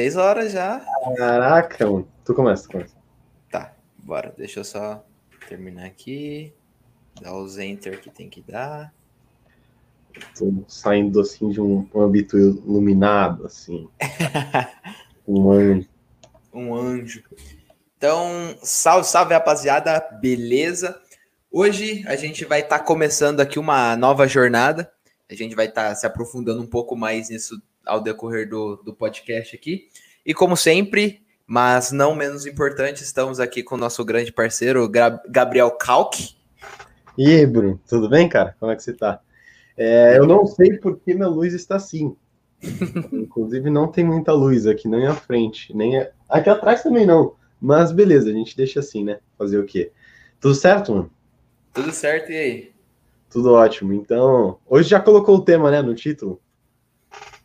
Seis horas já. Caraca, mano. Tu começa, tu começa. Tá, bora. Deixa eu só terminar aqui. Dar os enter que tem que dar. Tô saindo assim de um, âmbito iluminado, assim. um anjo. Um anjo. Então, salve, salve, rapaziada. Beleza? Hoje a gente vai estar tá começando aqui uma nova jornada. A gente vai estar tá se aprofundando um pouco mais nisso ao decorrer do, do podcast aqui. E como sempre, mas não menos importante, estamos aqui com o nosso grande parceiro, Gabriel Kalk. E aí, Bruno, tudo bem, cara? Como é que você tá? É, eu não sei por que minha luz está assim. Inclusive, não tem muita luz aqui, nem à frente, nem a... aqui atrás também não. Mas beleza, a gente deixa assim, né? Fazer o quê? Tudo certo, mano? Tudo certo, e aí? Tudo ótimo. Então, hoje já colocou o tema, né, no título?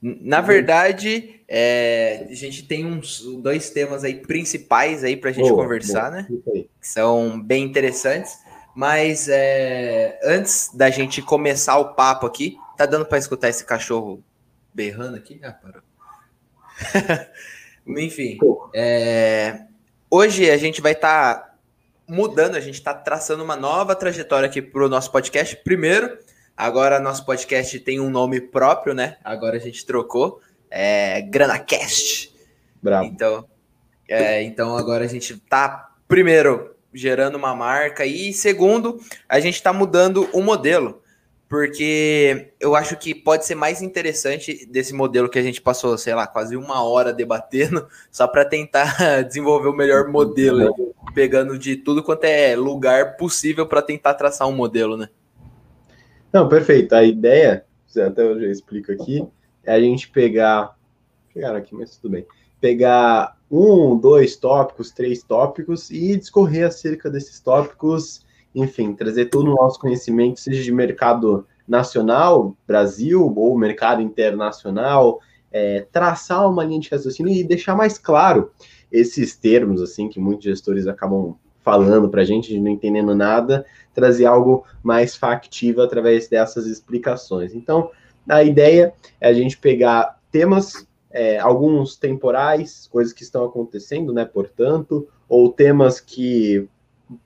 Na verdade, é, a gente tem uns dois temas aí principais aí para a gente boa, conversar, boa. né? Que são bem interessantes. Mas é, antes da gente começar o papo aqui, tá dando para escutar esse cachorro berrando aqui? Ah, parou. Enfim, é, hoje a gente vai estar tá mudando, a gente está traçando uma nova trajetória aqui para o nosso podcast. Primeiro, Agora nosso podcast tem um nome próprio, né? Agora a gente trocou. É GranaCast. Bravo. Então, é, então agora a gente tá, primeiro, gerando uma marca e, segundo, a gente está mudando o modelo. Porque eu acho que pode ser mais interessante desse modelo que a gente passou, sei lá, quase uma hora debatendo, só para tentar desenvolver o melhor modelo, pegando de tudo quanto é lugar possível para tentar traçar um modelo, né? Não, perfeito. A ideia, até eu já explico aqui, é a gente pegar. Chegaram aqui, mas tudo bem. Pegar um, dois tópicos, três tópicos e discorrer acerca desses tópicos, enfim, trazer todo o nosso conhecimento, seja de mercado nacional, Brasil, ou mercado internacional, é, traçar uma linha de raciocínio e deixar mais claro esses termos, assim, que muitos gestores acabam falando para a gente, não entendendo nada, trazer algo mais factível através dessas explicações. Então, a ideia é a gente pegar temas, é, alguns temporais, coisas que estão acontecendo, né, portanto, ou temas que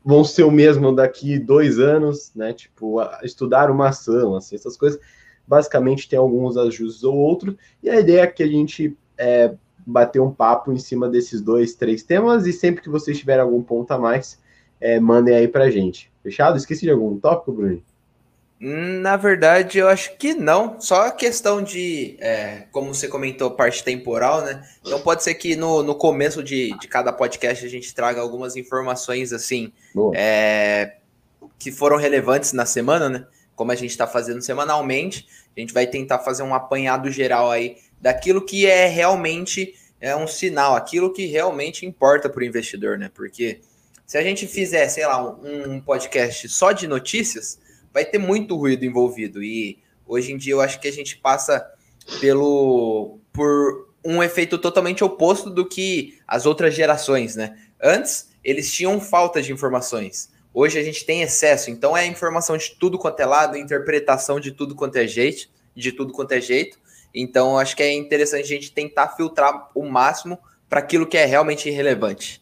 vão ser o mesmo daqui dois anos, né, tipo, estudar uma ação, assim, essas coisas. Basicamente, tem alguns ajustes ou outros, e a ideia é que a gente é, bater um papo em cima desses dois, três temas e sempre que vocês tiverem algum ponto a mais, é, mandem aí pra gente. Fechado? Esqueci de algum tópico, Bruno? Na verdade, eu acho que não. Só a questão de, é, como você comentou, parte temporal, né? Então pode ser que no, no começo de, de cada podcast a gente traga algumas informações assim é, que foram relevantes na semana, né? Como a gente está fazendo semanalmente, a gente vai tentar fazer um apanhado geral aí daquilo que é realmente é um sinal, aquilo que realmente importa para o investidor, né? Porque se a gente fizer, sei lá, um, um, podcast só de notícias, vai ter muito ruído envolvido. E hoje em dia eu acho que a gente passa pelo por um efeito totalmente oposto do que as outras gerações, né? Antes eles tinham falta de informações. Hoje a gente tem excesso, então é informação de tudo quanto é lado, interpretação de tudo quanto é jeito, de tudo quanto é jeito. Então, acho que é interessante a gente tentar filtrar o máximo para aquilo que é realmente relevante.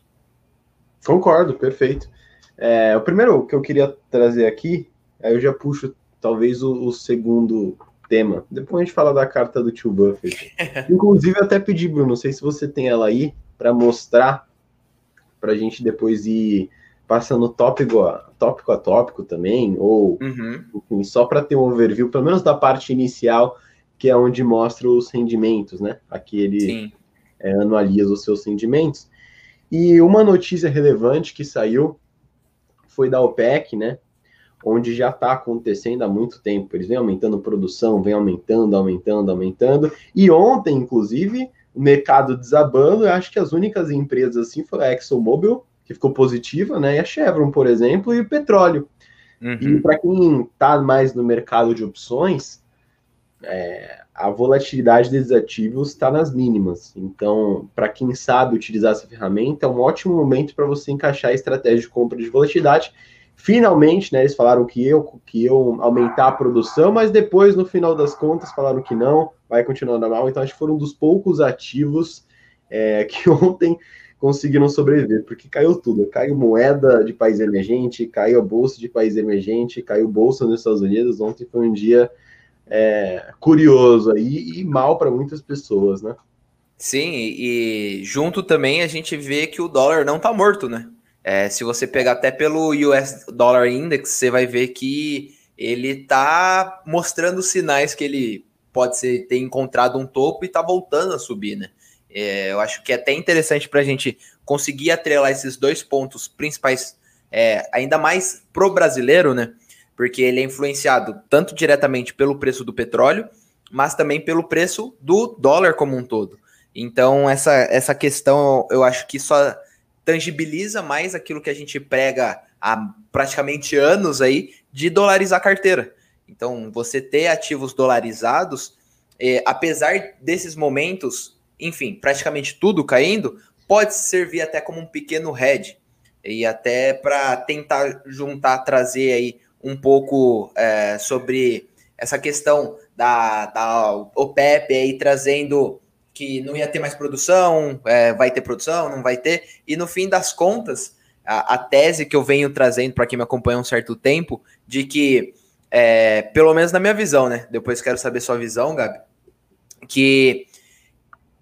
Concordo, perfeito. É, o primeiro que eu queria trazer aqui, aí eu já puxo talvez o, o segundo tema. Depois a gente fala da carta do tio Buffett. Inclusive, eu até pedi, Bruno, não sei se você tem ela aí, para mostrar, para a gente depois ir passando tópico a tópico, a tópico também, ou uhum. enfim, só para ter um overview, pelo menos da parte inicial que é onde mostra os rendimentos, né? Aqui ele é, analisa os seus rendimentos. E uma notícia relevante que saiu foi da OPEC, né? Onde já está acontecendo há muito tempo. Eles vêm aumentando produção, vem aumentando, aumentando, aumentando. E ontem, inclusive, o mercado desabando. Eu acho que as únicas empresas assim foram a ExxonMobil, que ficou positiva, né? E a Chevron, por exemplo, e o petróleo. Uhum. E para quem está mais no mercado de opções, é, a volatilidade desses ativos está nas mínimas. Então, para quem sabe utilizar essa ferramenta, é um ótimo momento para você encaixar a estratégia de compra de volatilidade. Finalmente, né, eles falaram que eu que eu aumentar a produção, mas depois, no final das contas, falaram que não, vai continuar normal. Então, acho que foram um dos poucos ativos é, que ontem conseguiram sobreviver, porque caiu tudo. Caiu moeda de país emergente, caiu a bolsa de país emergente, caiu bolsa nos Estados Unidos. Ontem foi um dia é, curioso aí e mal para muitas pessoas, né? Sim, e, junto também a gente vê que o dólar não está morto, né? É, se você pegar até pelo US Dollar Index, você vai ver que ele está mostrando sinais que ele pode ser, ter encontrado um topo e está voltando a subir, né? É, eu acho que é até interessante para a gente conseguir atrelar esses dois pontos principais, é, ainda mais pro brasileiro, né? Porque ele é influenciado tanto diretamente pelo preço do petróleo, mas também pelo preço do dólar como um todo. Então, essa, essa questão eu acho que só tangibiliza mais aquilo que a gente prega há praticamente anos aí de dolarizar a carteira. Então, você ter ativos dolarizados, é, apesar desses momentos, enfim, praticamente tudo caindo, pode servir até como um pequeno hedge e até para tentar juntar, trazer aí um pouco é, sobre essa questão da, da OPEP aí trazendo que não ia ter mais produção, é, vai ter produção, não vai ter, e no fim das contas, a, a tese que eu venho trazendo para quem me acompanha há um certo tempo, de que, é, pelo menos na minha visão, né? Depois quero saber sua visão, Gabi, que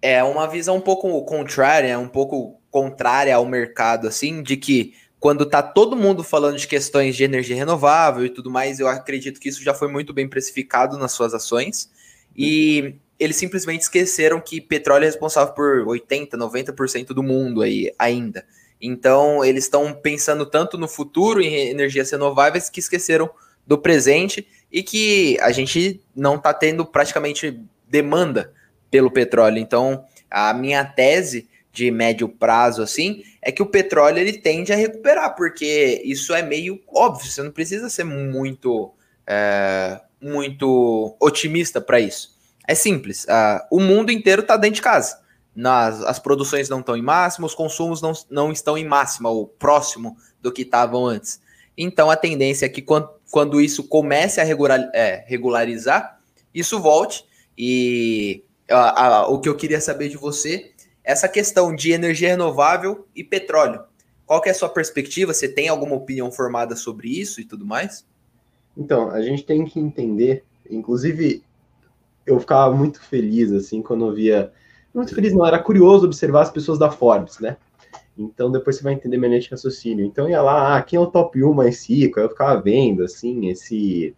é uma visão um pouco contrária, um pouco contrária ao mercado, assim, de que quando tá todo mundo falando de questões de energia renovável e tudo mais, eu acredito que isso já foi muito bem precificado nas suas ações. E eles simplesmente esqueceram que petróleo é responsável por 80, 90% do mundo aí ainda. Então, eles estão pensando tanto no futuro em energias renováveis que esqueceram do presente e que a gente não está tendo praticamente demanda pelo petróleo. Então, a minha tese de médio prazo assim é que o petróleo ele tende a recuperar, porque isso é meio óbvio, você não precisa ser muito é, muito otimista para isso. É simples. Uh, o mundo inteiro está dentro de casa. Nas, as produções não estão em máximo, os consumos não, não estão em máxima, ou próximo do que estavam antes. Então a tendência é que quando, quando isso comece a regular, é, regularizar, isso volte. E o que eu queria saber de você, essa questão de energia renovável e petróleo. Qual é a sua perspectiva? Você tem alguma opinião formada sobre isso e tudo mais? Então, a gente tem que entender, inclusive eu ficava muito feliz, assim, quando eu via. Muito feliz, não, era curioso observar as pessoas da Forbes, né? Então depois você vai entender minha linha de raciocínio. Então ia lá, ah, quem é o top 1 mais rico? Aí eu ficava vendo, assim, esse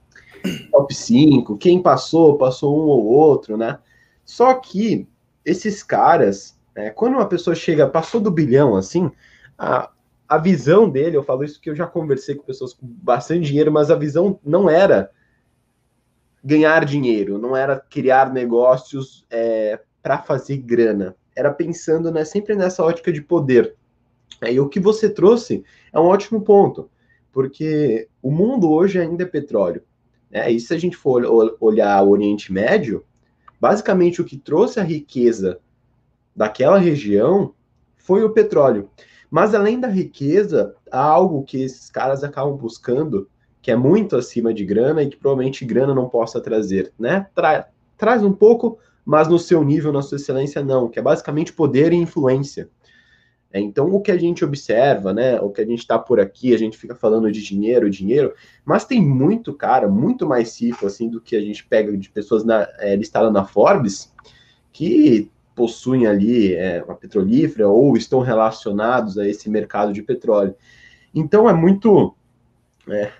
top 5, quem passou, passou um ou outro, né? Só que esses caras, né, quando uma pessoa chega, passou do bilhão, assim, a, a visão dele, eu falo isso que eu já conversei com pessoas com bastante dinheiro, mas a visão não era ganhar dinheiro, não era criar negócios é, para fazer grana. Era pensando né, sempre nessa ótica de poder. E o que você trouxe é um ótimo ponto, porque o mundo hoje ainda é petróleo. Né? E se a gente for olhar o Oriente Médio, basicamente o que trouxe a riqueza daquela região foi o petróleo. Mas além da riqueza, há algo que esses caras acabam buscando, que é muito acima de grana e que provavelmente grana não possa trazer, né? Tra traz um pouco, mas no seu nível, na sua excelência, não, que é basicamente poder e influência. É, então, o que a gente observa, né? O que a gente está por aqui, a gente fica falando de dinheiro, dinheiro, mas tem muito cara, muito mais rico, assim, do que a gente pega de pessoas na, é, listadas na Forbes, que possuem ali é, uma petrolífera ou estão relacionados a esse mercado de petróleo. Então, é muito. É,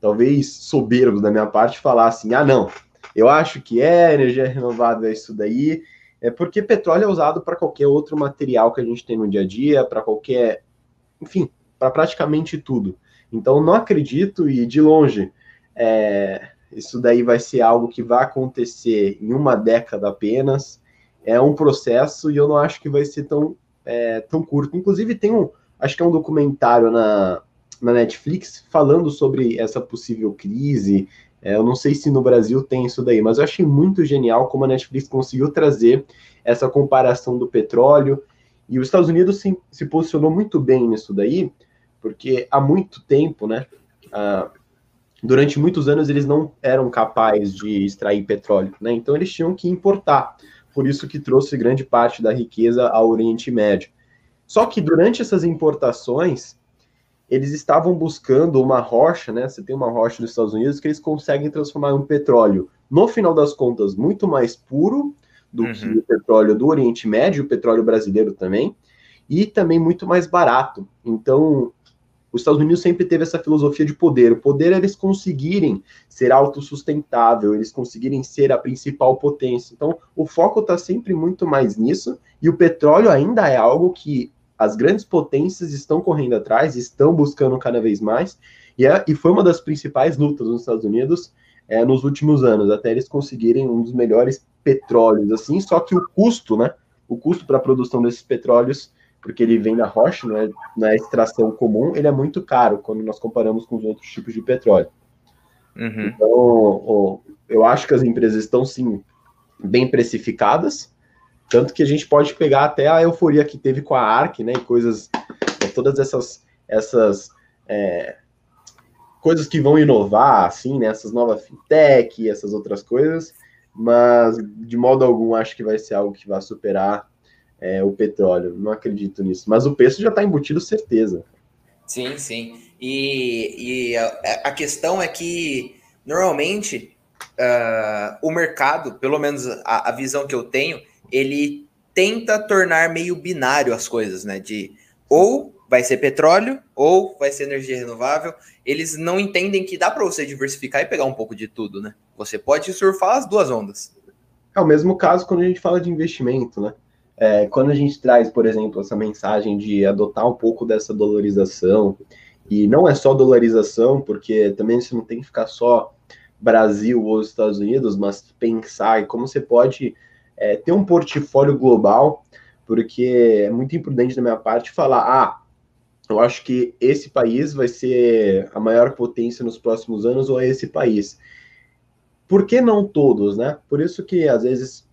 talvez soberbo da minha parte falar assim: ah, não, eu acho que é energia renovável, é isso daí. É porque petróleo é usado para qualquer outro material que a gente tem no dia a dia, para qualquer. Enfim, para praticamente tudo. Então, não acredito e de longe. É, isso daí vai ser algo que vai acontecer em uma década apenas. É um processo e eu não acho que vai ser tão, é, tão curto. Inclusive, tem um. Acho que é um documentário na, na Netflix falando sobre essa possível crise. É, eu não sei se no Brasil tem isso daí, mas eu achei muito genial como a Netflix conseguiu trazer essa comparação do petróleo. E os Estados Unidos se, se posicionou muito bem nisso daí, porque há muito tempo, né? Durante muitos anos eles não eram capazes de extrair petróleo, né? Então eles tinham que importar. Por isso que trouxe grande parte da riqueza ao Oriente Médio. Só que durante essas importações, eles estavam buscando uma rocha, né? Você tem uma rocha nos Estados Unidos que eles conseguem transformar em um petróleo, no final das contas, muito mais puro do uhum. que o petróleo do Oriente Médio, o petróleo brasileiro também, e também muito mais barato. Então, os Estados Unidos sempre teve essa filosofia de poder. O poder é eles conseguirem ser autossustentável, eles conseguirem ser a principal potência. Então, o foco está sempre muito mais nisso, e o petróleo ainda é algo que as grandes potências estão correndo atrás, estão buscando cada vez mais, e, é, e foi uma das principais lutas nos Estados Unidos é, nos últimos anos, até eles conseguirem um dos melhores petróleos, assim, só que o custo, né, o custo para a produção desses petróleos porque ele vem da rocha, não é, é extração comum, ele é muito caro quando nós comparamos com os outros tipos de petróleo. Uhum. Então, eu acho que as empresas estão sim bem precificadas, tanto que a gente pode pegar até a euforia que teve com a ARC, né, e coisas, é, todas essas, essas é, coisas que vão inovar, assim, né, essas novas fintech, essas outras coisas, mas de modo algum acho que vai ser algo que vai superar é, o petróleo. Não acredito nisso. Mas o preço já está embutido, certeza. Sim, sim. E, e a, a, questão é que, normalmente, uh, o mercado, pelo menos a, a, visão que eu tenho, ele tenta tornar meio binário as coisas, né? De ou vai ser petróleo ou vai ser energia renovável. Eles não entendem que dá para você diversificar e pegar um pouco de tudo, né? Você pode surfar as duas ondas. É o mesmo caso quando a gente fala de investimento, né? É, quando a gente traz, por exemplo, essa mensagem de adotar um pouco dessa dolarização, e não é só dolarização, porque também você não tem que ficar só Brasil ou Estados Unidos, mas pensar em como você pode é, ter um portfólio global, porque é muito imprudente da minha parte falar, ah, eu acho que esse país vai ser a maior potência nos próximos anos, ou é esse país. Por que não todos, né? Por isso que às vezes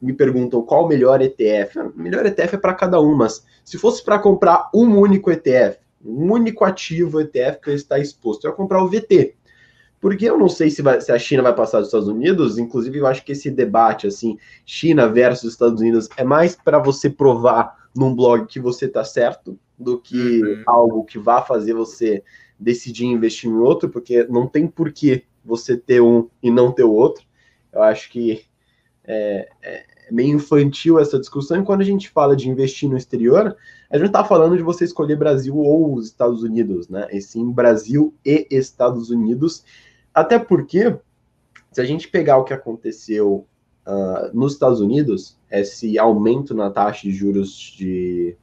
me perguntam qual o melhor ETF. O melhor ETF é para cada um, mas se fosse para comprar um único ETF, um único ativo ETF que está exposto, eu ia comprar o VT. Porque eu não sei se, vai, se, a China vai passar dos Estados Unidos, inclusive eu acho que esse debate, assim, China versus Estados Unidos, é mais para você provar num blog que você está certo do que uhum. algo que vá fazer você decidir investir em outro, porque não tem porquê você ter um e não ter o outro. Eu acho que é, é, meio infantil essa discussão, e quando a gente fala de investir no exterior, a gente está falando de você escolher Brasil ou os Estados Unidos, né? E sim, Brasil e Estados Unidos, até porque, se a gente pegar o que aconteceu uh, nos Estados Unidos, esse aumento na taxa de juros de,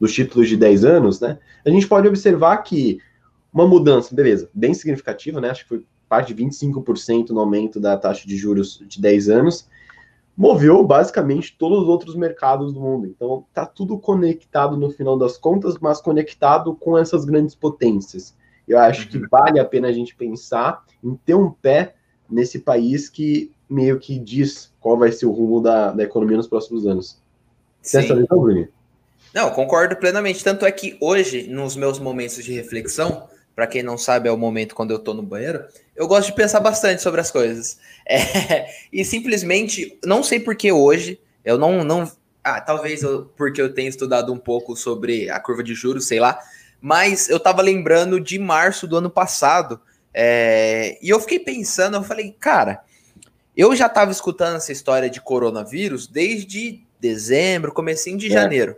dos títulos de 10 anos, né? A gente pode observar que uma mudança, beleza, bem significativa, né? Acho que foi parte de 25% no aumento da taxa de juros de 10 anos, moveu basicamente todos os outros mercados do mundo. Então, está tudo conectado no final das contas, mas conectado com essas grandes potências. Eu acho que uhum. vale a pena a gente pensar em ter um pé nesse país que meio que diz qual vai ser o rumo da, da economia nos próximos anos. Sim. Essa visão, Bruno? Não, concordo plenamente. Tanto é que hoje, nos meus momentos de reflexão, para quem não sabe, é o momento quando eu tô no banheiro, eu gosto de pensar bastante sobre as coisas. É, e simplesmente, não sei por que hoje, eu não. não ah, talvez eu, porque eu tenha estudado um pouco sobre a curva de juros, sei lá, mas eu tava lembrando de março do ano passado. É, e eu fiquei pensando, eu falei, cara, eu já tava escutando essa história de coronavírus desde dezembro, comecinho de é. janeiro.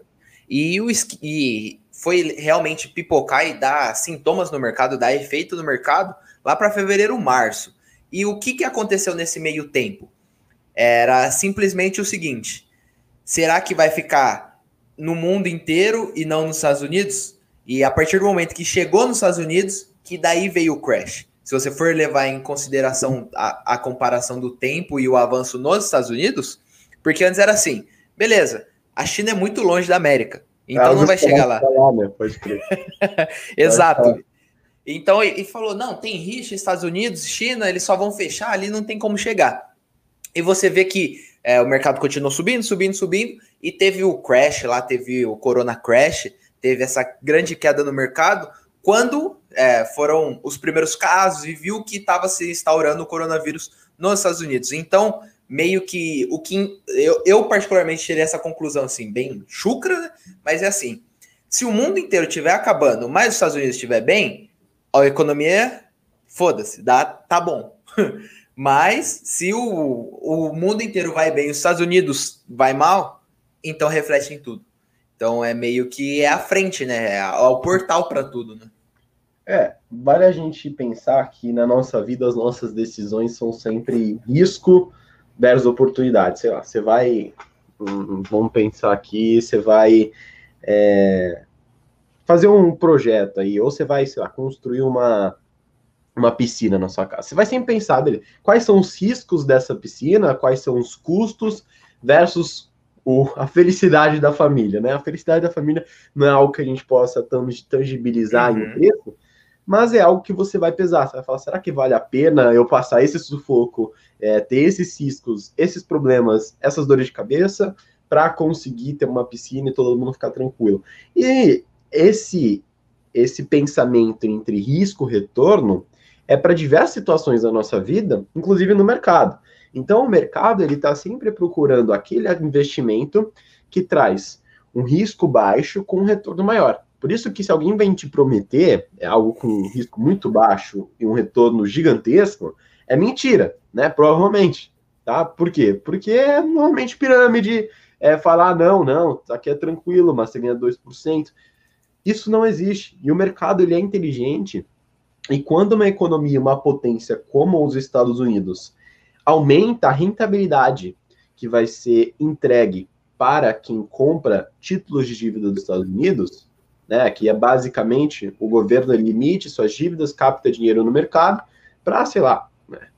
E, o, e foi realmente pipocar e dar sintomas no mercado, dar efeito no mercado lá para fevereiro, março. E o que, que aconteceu nesse meio tempo? Era simplesmente o seguinte: será que vai ficar no mundo inteiro e não nos Estados Unidos? E a partir do momento que chegou nos Estados Unidos, que daí veio o crash. Se você for levar em consideração a, a comparação do tempo e o avanço nos Estados Unidos, porque antes era assim, beleza, a China é muito longe da América. Então não vai chegar lá. lá né? Pode crer. Exato. Então ele falou: não, tem rixa, Estados Unidos, China, eles só vão fechar, ali não tem como chegar. E você vê que é, o mercado continuou subindo, subindo, subindo, e teve o crash lá, teve o Corona Crash, teve essa grande queda no mercado, quando é, foram os primeiros casos e viu que estava se instaurando o coronavírus nos Estados Unidos. Então, meio que o que eu, eu particularmente tirei essa conclusão assim, bem chucra, né? mas é assim: se o mundo inteiro estiver acabando, mas os Estados Unidos estiver bem, a economia, foda-se, dá, tá bom. mas se o, o mundo inteiro vai bem, os Estados Unidos vai mal, então reflete em tudo. Então é meio que é a frente, né? É, é o portal para tudo, né? É, vale a gente pensar que na nossa vida as nossas decisões são sempre risco versus oportunidade. Sei lá, você vai. Hum, vamos pensar aqui, você vai é, fazer um projeto aí, ou você vai, sei lá, construir uma, uma piscina na sua casa. Você vai sempre pensar dele, quais são os riscos dessa piscina, quais são os custos versus o, a felicidade da família, né? A felicidade da família não é algo que a gente possa tangibilizar uhum. em preço, mas é algo que você vai pesar. Você vai falar, será que vale a pena eu passar esse sufoco, é, ter esses riscos, esses problemas, essas dores de cabeça, para conseguir ter uma piscina e todo mundo ficar tranquilo? E esse esse pensamento entre risco e retorno é para diversas situações da nossa vida, inclusive no mercado. Então, o mercado ele está sempre procurando aquele investimento que traz um risco baixo com um retorno maior. Por isso que se alguém vem te prometer é algo com um risco muito baixo e um retorno gigantesco, é mentira, né? Provavelmente, tá? Por quê? Porque é normalmente pirâmide, é falar, não, não, aqui é tranquilo, mas você ganha 2%. Isso não existe. E o mercado, ele é inteligente. E quando uma economia, uma potência como os Estados Unidos, aumenta a rentabilidade que vai ser entregue para quem compra títulos de dívida dos Estados Unidos, né, que é basicamente o governo limite suas dívidas, capta dinheiro no mercado para, sei lá, né,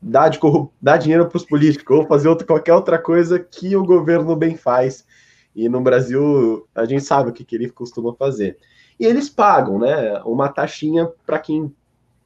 dar, de, dar dinheiro para os políticos ou fazer outra, qualquer outra coisa que o governo bem faz. E no Brasil, a gente sabe o que, que ele costuma fazer. E eles pagam né, uma taxinha para quem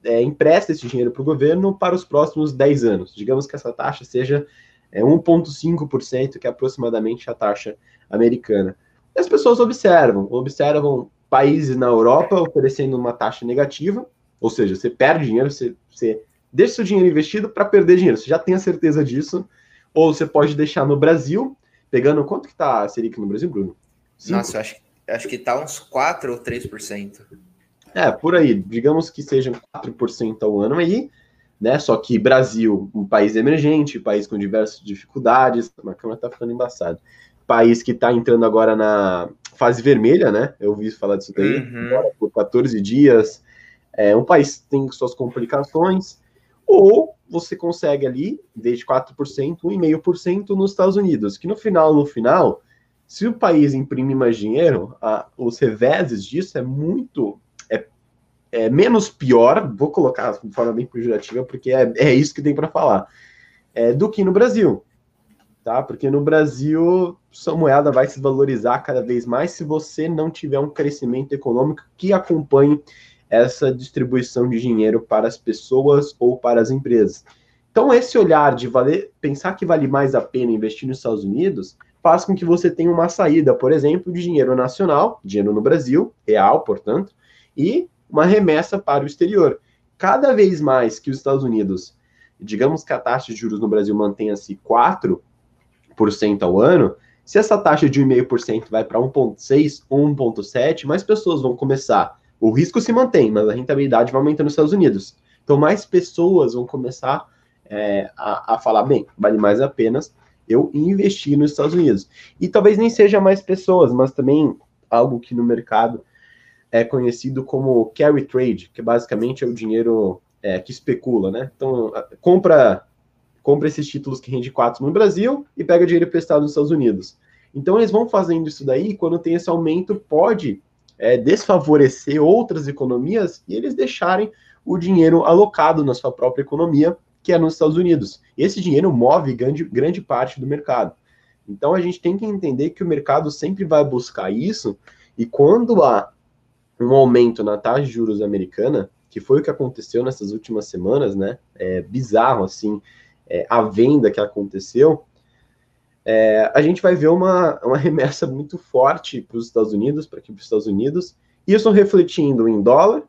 é, empresta esse dinheiro para o governo para os próximos 10 anos. Digamos que essa taxa seja é, 1,5%, que é aproximadamente a taxa americana. E as pessoas observam, observam países na Europa oferecendo uma taxa negativa, ou seja, você perde dinheiro, você, você deixa seu dinheiro investido para perder dinheiro, você já tem a certeza disso, ou você pode deixar no Brasil, pegando quanto que está a Selic no Brasil, Bruno? Cinco? Nossa, acho, acho que está uns 4 ou 3%. É, por aí, digamos que sejam 4% ao ano aí, né? Só que Brasil, um país emergente, país com diversas dificuldades, a câmera tá ficando embaçada. País que está entrando agora na fase vermelha, né? Eu ouvi falar disso daí, uhum. agora por 14 dias. É um país que tem suas complicações, ou você consegue ali, em vez de 4%, 1,5% nos Estados Unidos, que no final, no final, se o país imprimir mais dinheiro, a, os reveses disso é muito é, menos pior, vou colocar de forma bem pejorativa, porque é, é isso que tem para falar, é, do que no Brasil. Tá? Porque no Brasil, sua moeda vai se valorizar cada vez mais se você não tiver um crescimento econômico que acompanhe essa distribuição de dinheiro para as pessoas ou para as empresas. Então, esse olhar de valer, pensar que vale mais a pena investir nos Estados Unidos faz com que você tenha uma saída, por exemplo, de dinheiro nacional, dinheiro no Brasil, real, portanto, e uma remessa para o exterior. Cada vez mais que os Estados Unidos, digamos que a taxa de juros no Brasil mantenha-se 4% ao ano, se essa taxa de 1,5% vai para 1,6% ou 1,7%, mais pessoas vão começar. O risco se mantém, mas a rentabilidade vai aumentando nos Estados Unidos. Então, mais pessoas vão começar é, a, a falar: bem, vale mais a pena eu investir nos Estados Unidos. E talvez nem seja mais pessoas, mas também algo que no mercado é conhecido como carry trade, que basicamente é o dinheiro é, que especula, né? Então, compra compra esses títulos que rende 4 no Brasil e pega dinheiro emprestado nos Estados Unidos. Então, eles vão fazendo isso daí, quando tem esse aumento, pode é, desfavorecer outras economias e eles deixarem o dinheiro alocado na sua própria economia, que é nos Estados Unidos. Esse dinheiro move grande, grande parte do mercado. Então, a gente tem que entender que o mercado sempre vai buscar isso, e quando há um aumento na taxa de juros americana, que foi o que aconteceu nessas últimas semanas, né? É bizarro, assim, é, a venda que aconteceu. É, a gente vai ver uma, uma remessa muito forte para os Estados Unidos, para os Estados Unidos, isso refletindo em dólar,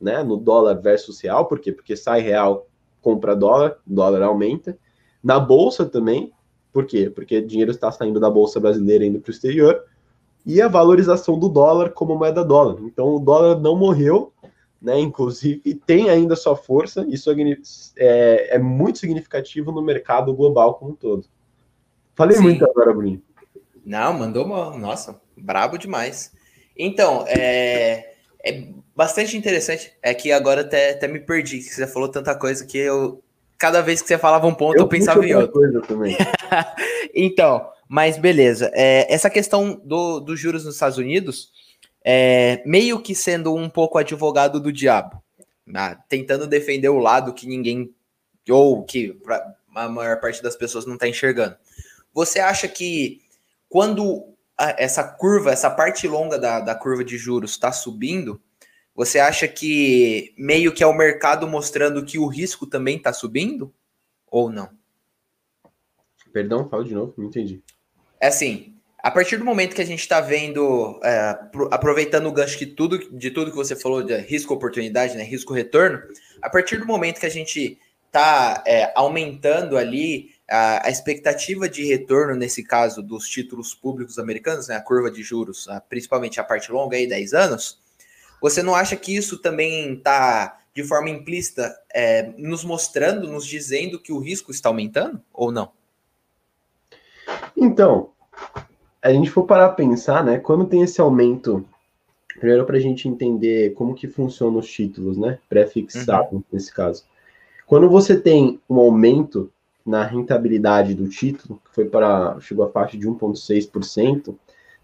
né? No dólar versus real, por quê? Porque sai real, compra dólar, dólar aumenta. na bolsa também. Por quê? Porque dinheiro está saindo da bolsa brasileira indo para o exterior e a valorização do dólar como moeda dólar. Então o dólar não morreu, né? Inclusive tem ainda sua força. Isso é, é muito significativo no mercado global como um todo. Falei Sim. muito agora, Bruno. Não, mandou mal. Nossa, brabo demais. Então, é, é bastante interessante. É que agora até, até me perdi, que você falou tanta coisa que eu. Cada vez que você falava um ponto, eu, eu pensava em outro. Coisa também. então, mas beleza. É, essa questão do, dos juros nos Estados Unidos, é, meio que sendo um pouco advogado do diabo, né? tentando defender o lado que ninguém, ou que a maior parte das pessoas não está enxergando. Você acha que quando essa curva, essa parte longa da, da curva de juros está subindo, você acha que meio que é o mercado mostrando que o risco também está subindo? Ou não? Perdão, fala de novo, não entendi. É assim, a partir do momento que a gente está vendo, é, aproveitando o gancho de tudo, de tudo que você falou de risco-oportunidade, né, risco-retorno, a partir do momento que a gente está é, aumentando ali a, a, expectativa de retorno, nesse caso, dos títulos públicos americanos, né, a curva de juros, principalmente a parte longa, aí, 10 anos, você não acha que isso também está, de forma implícita, é, nos mostrando, nos dizendo que o risco está aumentando, ou não? Então, a gente for parar a pensar, né? Quando tem esse aumento, primeiro para a gente entender como que funcionam os títulos, né? Pré-fixado, uhum. nesse caso. Quando você tem um aumento na rentabilidade do título, que foi para chegou a faixa de 1,6%,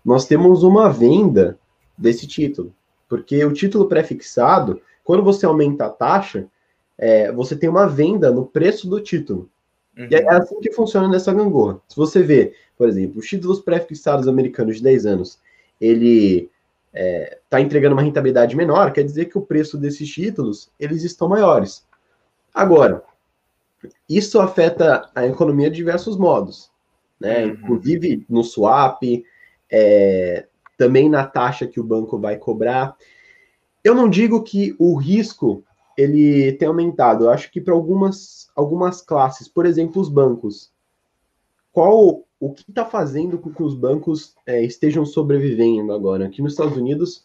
nós temos uma venda desse título. Porque o título pré-fixado, quando você aumenta a taxa, é, você tem uma venda no preço do título. Uhum. E é assim que funciona nessa gangorra. Se você vê, por exemplo, os títulos pré-fixados americanos de 10 anos, ele está é, tá entregando uma rentabilidade menor, quer dizer que o preço desses títulos, eles estão maiores. Agora, isso afeta a economia de diversos modos, né? Uhum. Inclusive no swap, é, também na taxa que o banco vai cobrar. Eu não digo que o risco ele tem aumentado. Eu acho que para algumas, algumas classes, por exemplo, os bancos, qual o que está fazendo com que os bancos é, estejam sobrevivendo agora? Aqui nos Estados Unidos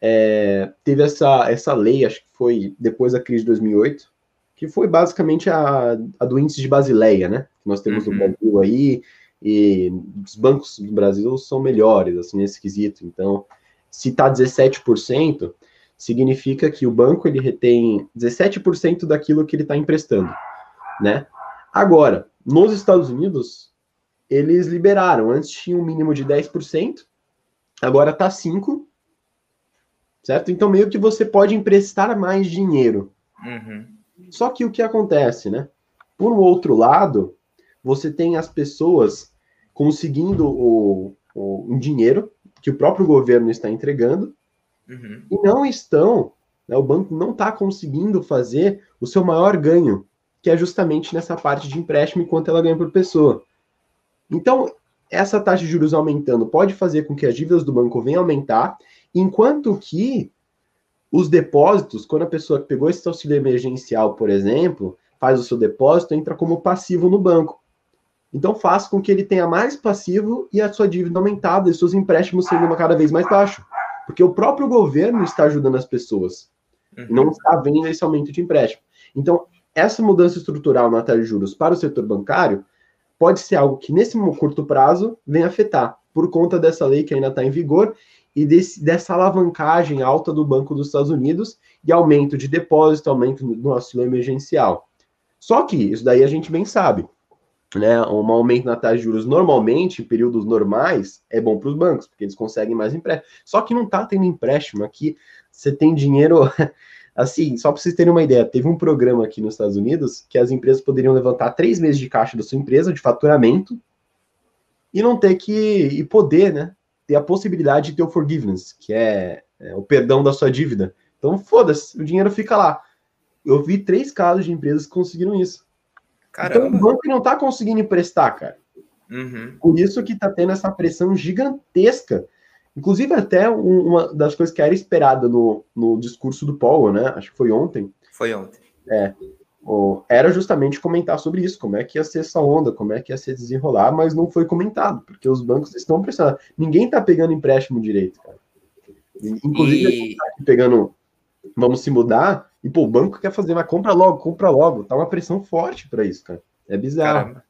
é, teve essa, essa lei, acho que foi depois da crise de 2008, que foi basicamente a, a do índice de Basileia, né? Que nós temos uhum. no Brasil aí, e os bancos do Brasil são melhores, assim, nesse quesito. Então, se está 17%, significa que o banco ele retém 17% daquilo que ele está emprestando, né? Agora, nos Estados Unidos, eles liberaram. Antes tinha um mínimo de 10%, agora está 5%, certo? Então, meio que você pode emprestar mais dinheiro. Uhum. Só que o que acontece, né? Por outro lado, você tem as pessoas conseguindo o, o, um dinheiro que o próprio governo está entregando uhum. e não estão, né, o banco não está conseguindo fazer o seu maior ganho, que é justamente nessa parte de empréstimo enquanto ela ganha por pessoa. Então, essa taxa de juros aumentando pode fazer com que as dívidas do banco venham aumentar, enquanto que os depósitos, quando a pessoa que pegou esse auxílio emergencial, por exemplo, faz o seu depósito, entra como passivo no banco. Então faz com que ele tenha mais passivo e a sua dívida aumentada e seus empréstimos sendo cada vez mais baixos. Porque o próprio governo está ajudando as pessoas. Uhum. Não está vendo esse aumento de empréstimo. Então, essa mudança estrutural na taxa de juros para o setor bancário pode ser algo que, nesse curto prazo, venha afetar, por conta dessa lei que ainda está em vigor e desse, dessa alavancagem alta do Banco dos Estados Unidos e aumento de depósito, aumento no auxílio emergencial. Só que isso daí a gente bem sabe, né? Um aumento na taxa de juros normalmente, em períodos normais, é bom para os bancos, porque eles conseguem mais empréstimo. Só que não está tendo empréstimo aqui, você tem dinheiro. Assim, só para vocês terem uma ideia, teve um programa aqui nos Estados Unidos que as empresas poderiam levantar três meses de caixa da sua empresa, de faturamento, e não ter que. e poder, né? ter a possibilidade de ter o forgiveness, que é, é o perdão da sua dívida. Então, foda-se, o dinheiro fica lá. Eu vi três casos de empresas que conseguiram isso. Caramba. Então, o banco não está conseguindo emprestar, cara. Uhum. Por isso que está tendo essa pressão gigantesca. Inclusive, até uma das coisas que era esperada no, no discurso do Powell, né? Acho que foi ontem. Foi ontem. É. era justamente comentar sobre isso, como é que ia ser essa onda, como é que ia se desenrolar, mas não foi comentado, porque os bancos estão pressionados. Ninguém está pegando empréstimo direito, cara. Inclusive, e... tá pegando, vamos se mudar, e pô, o banco quer fazer, mas compra logo, compra logo. Tá uma pressão forte para isso, cara. É bizarro.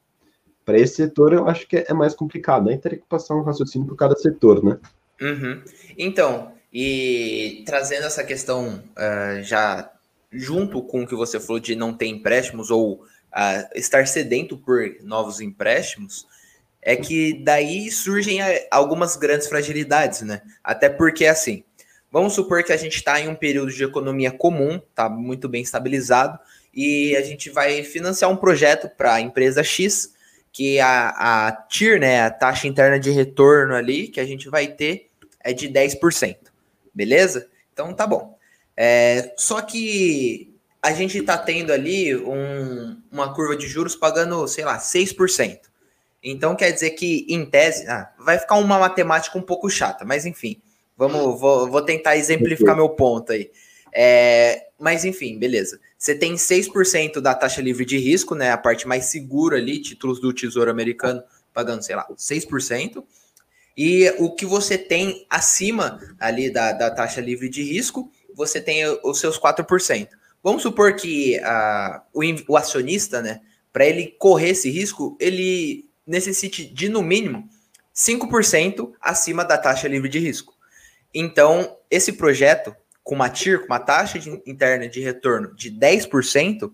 Para esse setor, eu acho que é mais complicado. Aí teria que passar um raciocínio por cada setor, né? Uhum. Então, e trazendo essa questão uh, já junto com o que você falou de não ter empréstimos ou uh, estar sedento por novos empréstimos, é que daí surgem eh, algumas grandes fragilidades, né? Até porque, assim, vamos supor que a gente está em um período de economia comum, tá muito bem estabilizado, e a gente vai financiar um projeto para a empresa X, que a, a TIR, né, a taxa interna de retorno ali, que a gente vai ter é de 10%. Beleza? Então tá bom. É, só que a gente está tendo ali um, uma curva de juros pagando, sei lá, 6%. Então quer dizer que, em tese, ah, vai ficar uma matemática um pouco chata, mas enfim, vamos, vou, vou tentar exemplificar meu ponto aí. É, mas enfim, beleza. Você tem 6% da taxa livre de risco, né? A parte mais segura ali, títulos do Tesouro Americano pagando, sei lá, 6%. E o que você tem acima ali da, da taxa livre de risco, você tem os seus 4%. Vamos supor que uh, o, o acionista, né, para ele correr esse risco, ele necessite de, no mínimo, 5% acima da taxa livre de risco. Então, esse projeto, com uma TIR, com uma taxa de, interna de retorno de 10%,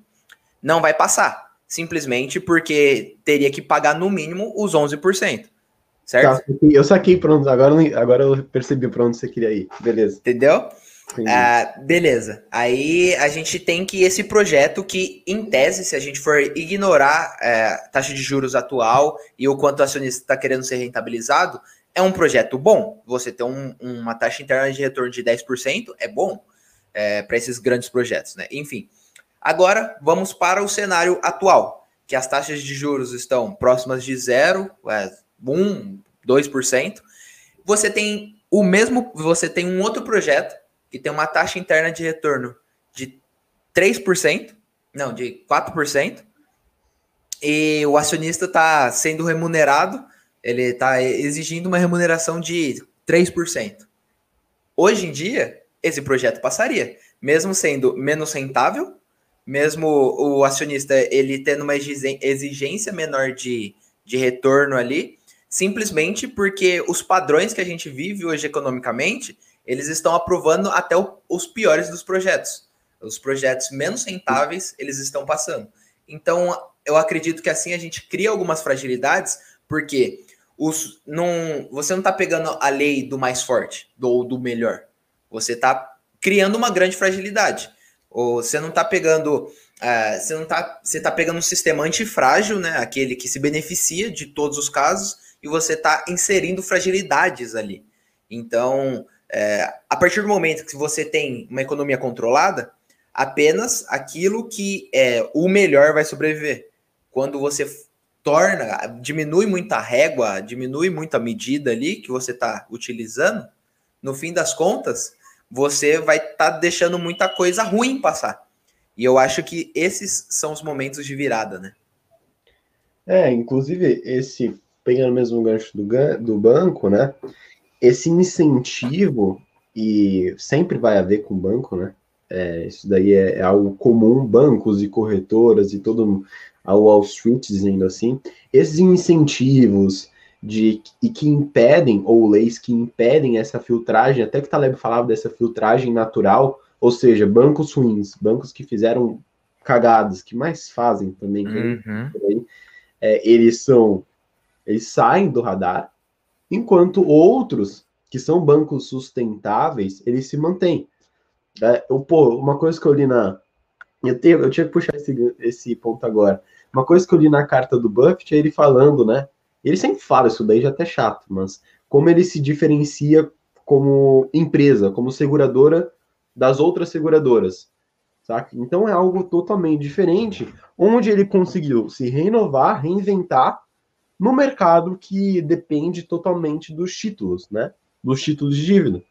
não vai passar. Simplesmente porque teria que pagar no mínimo os 11%. Certo? Tá, eu saquei pronto, agora, agora eu percebi para onde você queria ir. Beleza. Entendeu? Ah, beleza. Aí a gente tem que esse projeto que, em tese, se a gente for ignorar é, a taxa de juros atual e o quanto o acionista está querendo ser rentabilizado, é um projeto bom. Você ter um, uma taxa interna de retorno de 10% é bom é, para esses grandes projetos, né? Enfim. Agora vamos para o cenário atual, que as taxas de juros estão próximas de zero, é, 1, 2%. Você tem o mesmo, você tem um outro projeto que tem uma taxa interna de retorno de 3%, não, de 4%, e o acionista está sendo remunerado, ele está exigindo uma remuneração de 3%. Hoje em dia, esse projeto passaria, mesmo sendo menos rentável, mesmo o acionista ele tendo uma exigência menor de, de retorno ali, simplesmente porque os padrões que a gente vive hoje economicamente, eles estão aprovando até o, os piores dos projetos. Os projetos menos rentáveis, eles estão passando. Então, eu acredito que assim a gente cria algumas fragilidades, porque os, você não está pegando a lei do mais forte, do, do melhor. Você está criando uma grande fragilidade. Ou você não está pegando. Uh, você não tá, você tá pegando um sistema antifrágil, né? Aquele que se beneficia de todos os casos, e você está inserindo fragilidades ali. Então, é, a partir do momento que você tem uma economia controlada, apenas aquilo que é o melhor vai sobreviver. Quando você torna, diminui muito a régua, diminui muito a medida ali que você está utilizando, no fim das contas, você vai estar tá deixando muita coisa ruim passar. E eu acho que esses são os momentos de virada, né? É, inclusive, esse, pegando mesmo o gancho do, do banco, né? esse incentivo, e sempre vai haver com o banco, né? É, isso daí é, é, algo comum, bancos e corretoras e todo a Wall Street dizendo assim, esses incentivos de e que impedem, ou leis que impedem essa filtragem, até que Taleb falava dessa filtragem natural, ou seja, bancos ruins, bancos que fizeram cagadas, que mais fazem também, uhum. é, eles são, eles saem do radar, enquanto outros, que são bancos sustentáveis, eles se mantêm. É, eu, pô, uma coisa que eu li na. Eu, tenho, eu tinha que puxar esse, esse ponto agora. Uma coisa que eu li na carta do Buffett é ele falando, né? Ele sempre fala isso daí, já é até chato, mas como ele se diferencia como empresa, como seguradora das outras seguradoras. Saca? Então é algo totalmente diferente, onde ele conseguiu se renovar, reinventar no mercado que depende totalmente dos títulos, né? Dos títulos de dívida.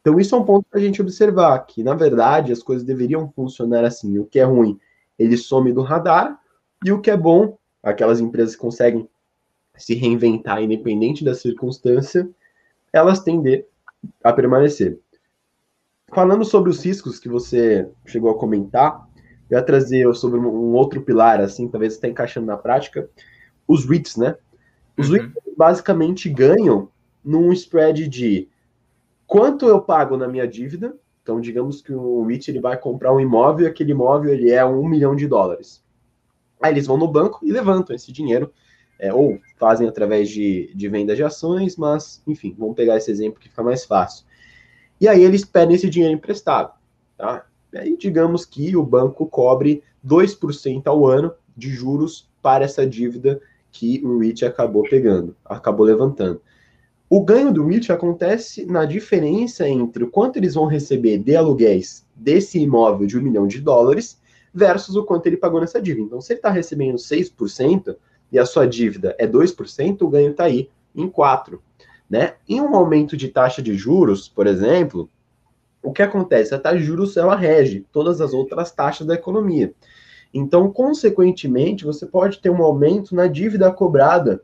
Então, isso é um ponto para a gente observar, que, na verdade, as coisas deveriam funcionar assim. O que é ruim ele some do radar, e o que é bom, aquelas empresas que conseguem se reinventar independente da circunstância, elas tendem a permanecer. Falando sobre os riscos que você chegou a comentar, eu ia trazer sobre um outro pilar, assim, talvez está encaixando na prática, os REITs, né? Os uhum. REITs basicamente ganham num spread de quanto eu pago na minha dívida. Então, digamos que o REIT ele vai comprar um imóvel e aquele imóvel ele é um milhão de dólares. Aí eles vão no banco e levantam esse dinheiro, é, ou fazem através de, de venda de ações, mas, enfim, vamos pegar esse exemplo que fica mais fácil. E aí eles pedem esse dinheiro emprestado, tá? E aí digamos que o banco cobre 2% ao ano de juros para essa dívida que o REIT acabou pegando, acabou levantando. O ganho do REIT acontece na diferença entre o quanto eles vão receber de aluguéis desse imóvel de um milhão de dólares versus o quanto ele pagou nessa dívida. Então, se ele está recebendo 6% e a sua dívida é 2%, o ganho está aí em 4%. Né? Em um aumento de taxa de juros, por exemplo, o que acontece? A taxa de juros ela rege todas as outras taxas da economia. Então, consequentemente, você pode ter um aumento na dívida cobrada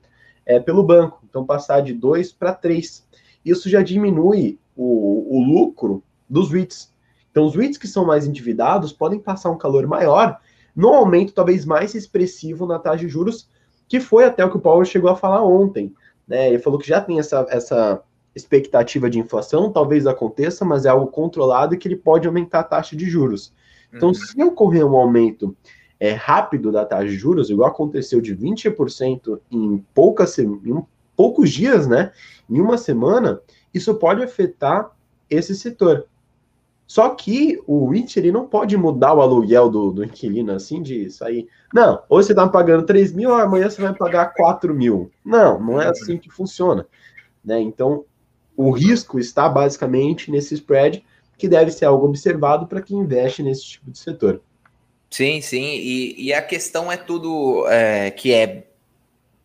é, pelo banco. Então, passar de 2 para 3. Isso já diminui o, o lucro dos REITs. Então, os REITs que são mais endividados podem passar um calor maior no aumento talvez mais expressivo na taxa de juros, que foi até o que o Paulo chegou a falar ontem. Né? Ele falou que já tem essa, essa expectativa de inflação, talvez aconteça, mas é algo controlado e que ele pode aumentar a taxa de juros. Então, uhum. se ocorrer um aumento é, rápido da taxa de juros, igual aconteceu de 20% em, poucas, em poucos dias, né? Em uma semana, isso pode afetar esse setor. Só que o REIT ele não pode mudar o aluguel do, do inquilino assim de sair. Não, hoje você está pagando 3 mil, amanhã você vai pagar 4 mil. Não, não é assim que funciona. Né? Então, o risco está basicamente nesse spread, que deve ser algo observado para quem investe nesse tipo de setor. Sim, sim, e, e a questão é tudo é, que é,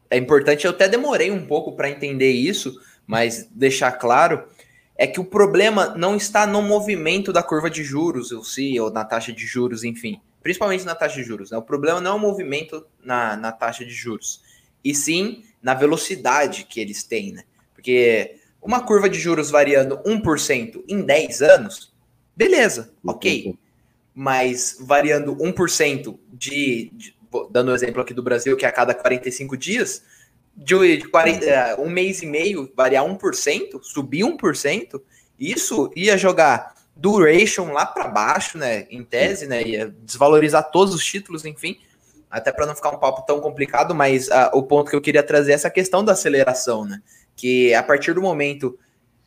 é importante. Eu até demorei um pouco para entender isso, mas deixar claro é que o problema não está no movimento da curva de juros, eu sei, ou na taxa de juros, enfim, principalmente na taxa de juros. Né? O problema não é o movimento na, na taxa de juros, e sim na velocidade que eles têm, né? Porque uma curva de juros variando 1% em 10 anos, beleza, ok. Mas variando 1% de, de dando um exemplo aqui do Brasil, que é a cada 45 dias, de, de 40, é, um mês e meio variar 1%, subir 1%, isso ia jogar duration lá para baixo, né? Em tese, né? Ia desvalorizar todos os títulos, enfim. Até para não ficar um papo tão complicado, mas uh, o ponto que eu queria trazer é essa questão da aceleração, né? que a partir do momento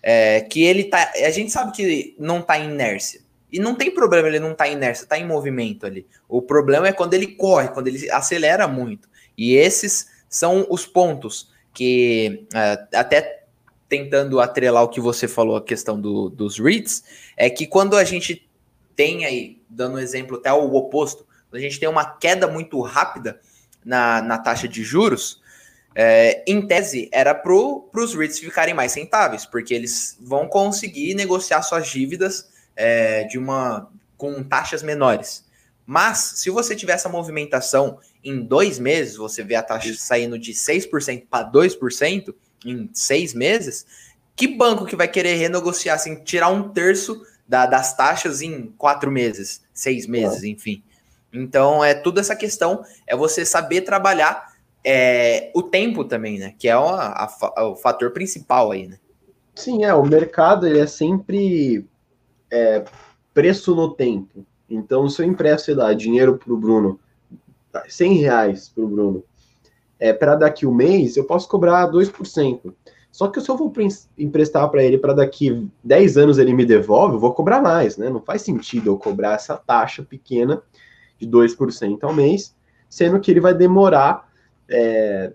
é, que ele tá. A gente sabe que não tá em inércia. E não tem problema ele não tá em inércia, tá em movimento ali. O problema é quando ele corre, quando ele acelera muito. E esses são os pontos que, é, até tentando atrelar o que você falou, a questão do, dos REITs, é que quando a gente tem aí, dando um exemplo até o oposto, a gente tem uma queda muito rápida na, na taxa de juros, é, em tese, era para os REITs ficarem mais rentáveis, porque eles vão conseguir negociar suas dívidas é, de uma com taxas menores. Mas, se você tiver essa movimentação em dois meses, você vê a taxa saindo de 6% para 2% em seis meses, que banco que vai querer renegociar, assim, tirar um terço da, das taxas em quatro meses, seis meses, enfim. Então, é tudo essa questão, é você saber trabalhar é, o tempo também, né? Que é o, a, o fator principal aí, né? Sim, é. O mercado ele é sempre é, preço no tempo. Então, se eu empresto, sei lá, dinheiro para o Bruno, 100 reais para o Bruno, é, para daqui um mês, eu posso cobrar 2%. Só que se eu vou emprestar para ele para daqui 10 anos ele me devolve, eu vou cobrar mais, né? Não faz sentido eu cobrar essa taxa pequena de 2% ao mês, sendo que ele vai demorar é,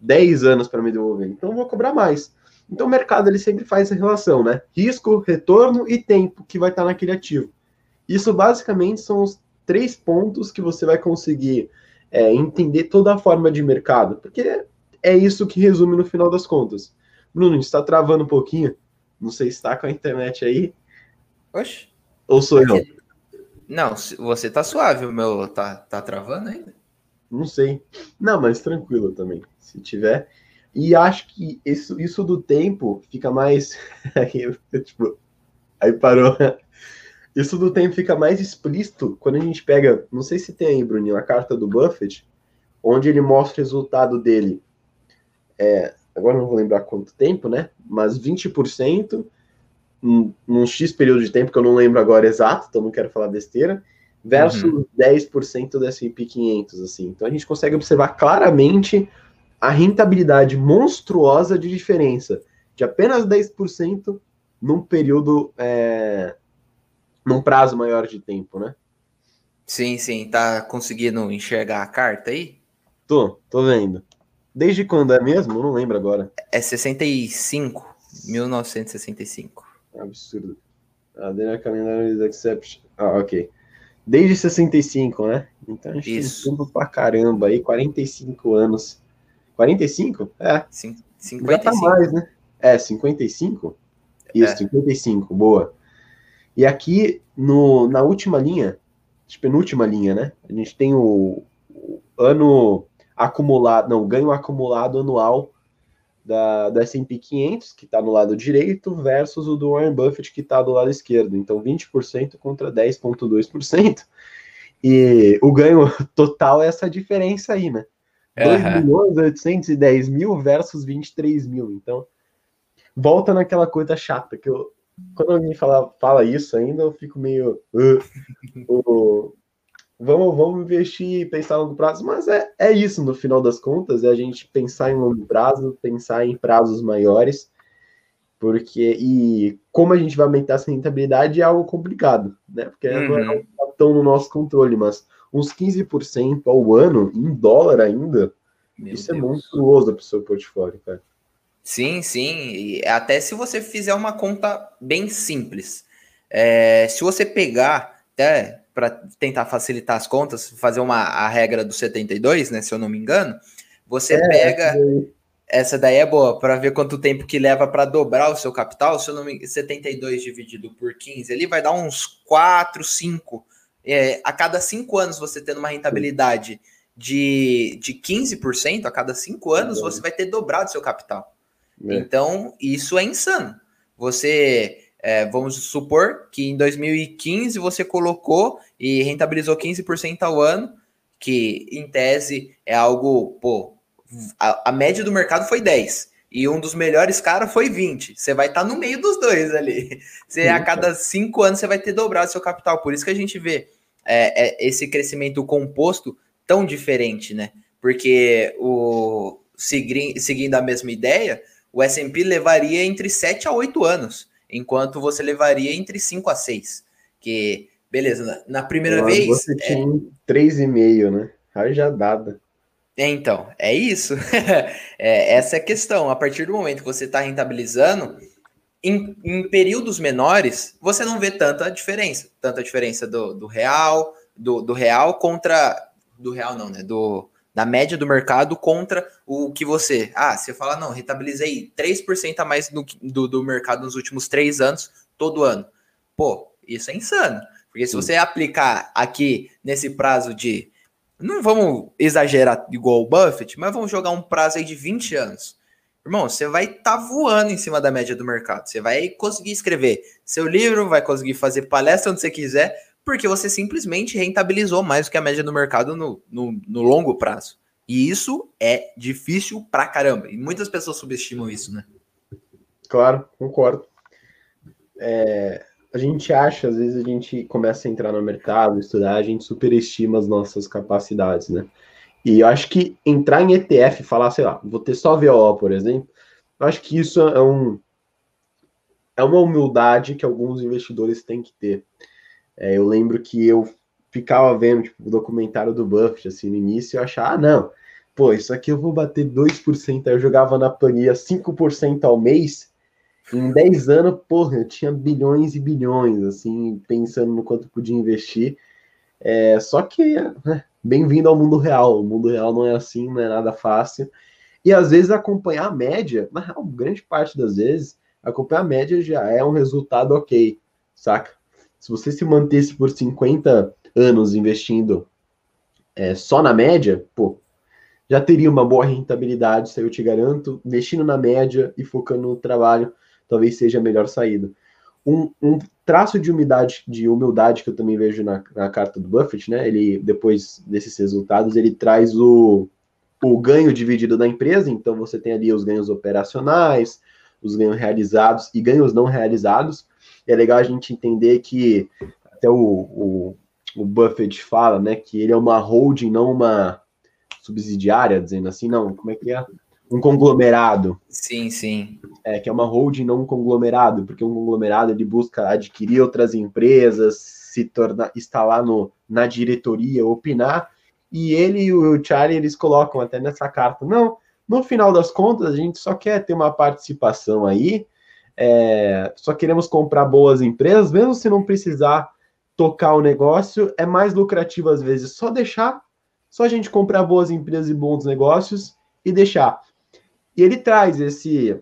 10 anos para me devolver, então eu vou cobrar mais. Então o mercado ele sempre faz essa relação, né? Risco, retorno e tempo que vai estar naquele ativo. Isso basicamente são os três pontos que você vai conseguir é, entender toda a forma de mercado, porque é isso que resume no final das contas. Bruno, está travando um pouquinho. Não sei se está com a internet aí. Oxe. Ou sou eu? Não, você tá suave, o meu tá, tá travando ainda? Não sei. Não, mas tranquilo também, se tiver. E acho que isso, isso do tempo fica mais. tipo, aí parou. Isso do tempo fica mais explícito quando a gente pega. Não sei se tem aí, Bruninho, a carta do Buffett, onde ele mostra o resultado dele. É, agora não vou lembrar quanto tempo, né? Mas 20% num, num X período de tempo, que eu não lembro agora exato, então não quero falar besteira, versus uhum. 10% do S&P 500, assim. Então a gente consegue observar claramente a rentabilidade monstruosa de diferença de apenas 10% num período, é, num prazo maior de tempo, né? Sim, sim. Tá conseguindo enxergar a carta aí? Tô, tô vendo. Desde quando é mesmo? Eu não lembro agora. É 65, 1965. Absurdo. Ah, Daniel Calendar is exception. Ah, ok. Desde 65, né? Então a gente Isso. tem tempo pra caramba aí, 45 anos 45? É. Sim, 55. Já tá mais, né? É, 55? Isso, é. 55, boa. E aqui, no, na última linha, penúltima linha, né? A gente tem o, o ano acumulado, não, ganho acumulado anual da, da S&P 500, que está no lado direito, versus o do Warren Buffett, que está do lado esquerdo. Então, 20% contra 10,2%. E o ganho total é essa diferença aí, né? 2 uhum. milhões 810 mil versus 23 mil. Então, volta naquela coisa chata que eu. Quando alguém fala, fala isso ainda, eu fico meio. Uh, uh, vamos, vamos investir e pensar a longo prazo, mas é, é isso no final das contas, é a gente pensar em longo prazo, pensar em prazos maiores, porque e como a gente vai aumentar essa rentabilidade é algo complicado, né? Porque uhum. não é tão no nosso controle, mas uns 15% ao ano, em dólar ainda, Meu isso é Deus. é monstruoso para o seu portfólio, cara. Sim, sim. E até se você fizer uma conta bem simples. É, se você pegar, até para tentar facilitar as contas, fazer uma a regra do 72, né? Se eu não me engano, você é, pega. Essa daí é boa, para ver quanto tempo que leva para dobrar o seu capital. Se eu não me 72 dividido por 15, ali vai dar uns 4, 5 é, a cada cinco anos você tendo uma rentabilidade de, de 15%, a cada cinco anos você vai ter dobrado seu capital. É. Então, isso é insano. Você, é, vamos supor que em 2015 você colocou e rentabilizou 15% ao ano, que em tese é algo, pô, a, a média do mercado foi 10 e um dos melhores caras foi 20. Você vai estar tá no meio dos dois ali. Você, a cada cinco anos você vai ter dobrado seu capital. Por isso que a gente vê é, é, esse crescimento composto tão diferente, né? Porque o seguindo a mesma ideia, o S&P levaria entre 7 a 8 anos, enquanto você levaria entre 5 a 6. Que, beleza, na primeira vez... Você tinha é... 3,5, né? já dada. É, então, é isso. é, essa é a questão. A partir do momento que você está rentabilizando, em, em, períodos menores, você não vê tanta diferença. Tanta diferença do, do real, do, do real contra. Do real não, né? Do, da média do mercado contra o que você. Ah, você fala, não, rentabilizei 3% a mais do, do, do mercado nos últimos três anos, todo ano. Pô, isso é insano. Porque se você aplicar aqui nesse prazo de não vamos exagerar igual o Buffett, mas vamos jogar um prazo aí de 20 anos. Irmão, você vai estar tá voando em cima da média do mercado. Você vai conseguir escrever seu livro, vai conseguir fazer palestra onde você quiser, porque você simplesmente rentabilizou mais do que a média do mercado no, no, no longo prazo. E isso é difícil pra caramba. E muitas pessoas subestimam isso, né? Claro, concordo. É, a gente acha, às vezes a gente começa a entrar no mercado, estudar, a gente superestima as nossas capacidades, né? E eu acho que entrar em ETF, falar, sei lá, vou ter só VO, por exemplo, eu acho que isso é um é uma humildade que alguns investidores têm que ter. É, eu lembro que eu ficava vendo tipo, o documentário do Buffett assim no início eu achava, ah, não, pô, isso aqui eu vou bater 2%, aí eu jogava na planilha 5% ao mês, em 10 anos, porra, eu tinha bilhões e bilhões, assim, pensando no quanto podia investir. É, só que, né, bem-vindo ao mundo real. O mundo real não é assim, não é nada fácil. E às vezes acompanhar a média, na real, grande parte das vezes, acompanhar a média já é um resultado ok, saca? se você se mantesse por 50 anos investindo é, só na média, pô, já teria uma boa rentabilidade, isso aí eu te garanto. Investindo na média e focando no trabalho, talvez seja a melhor saída. Um, um traço de humildade, de humildade que eu também vejo na, na, carta do Buffett, né? Ele, depois desses resultados, ele traz o, o ganho dividido da empresa, então você tem ali os ganhos operacionais, os ganhos realizados e ganhos não realizados. E é legal a gente entender que até o, o, o Buffett fala, né, que ele é uma holding, não uma subsidiária, dizendo assim, não, como é que é? Um conglomerado. Sim, sim. É, que é uma holding, não um conglomerado, porque um conglomerado ele busca adquirir outras empresas, se tornar, estar lá no, na diretoria, opinar, e ele e o Charlie, eles colocam até nessa carta, não, no final das contas, a gente só quer ter uma participação aí, é, só queremos comprar boas empresas, mesmo se não precisar tocar o negócio, é mais lucrativo às vezes só deixar, só a gente comprar boas empresas e bons negócios e deixar. E ele traz esse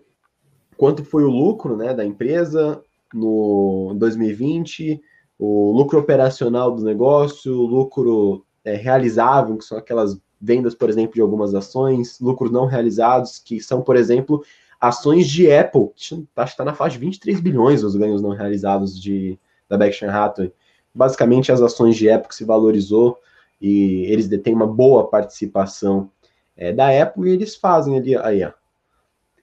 quanto foi o lucro né, da empresa no 2020, o lucro operacional do negócio, o lucro é, realizável, que são aquelas vendas, por exemplo, de algumas ações, lucros não realizados, que são, por exemplo, ações de Apple, que está na faixa de 23 bilhões os ganhos não realizados de, da Berkshire Hathaway. Basicamente, as ações de Apple se valorizou e eles detêm uma boa participação é, da Apple e eles fazem ali, aí, ó,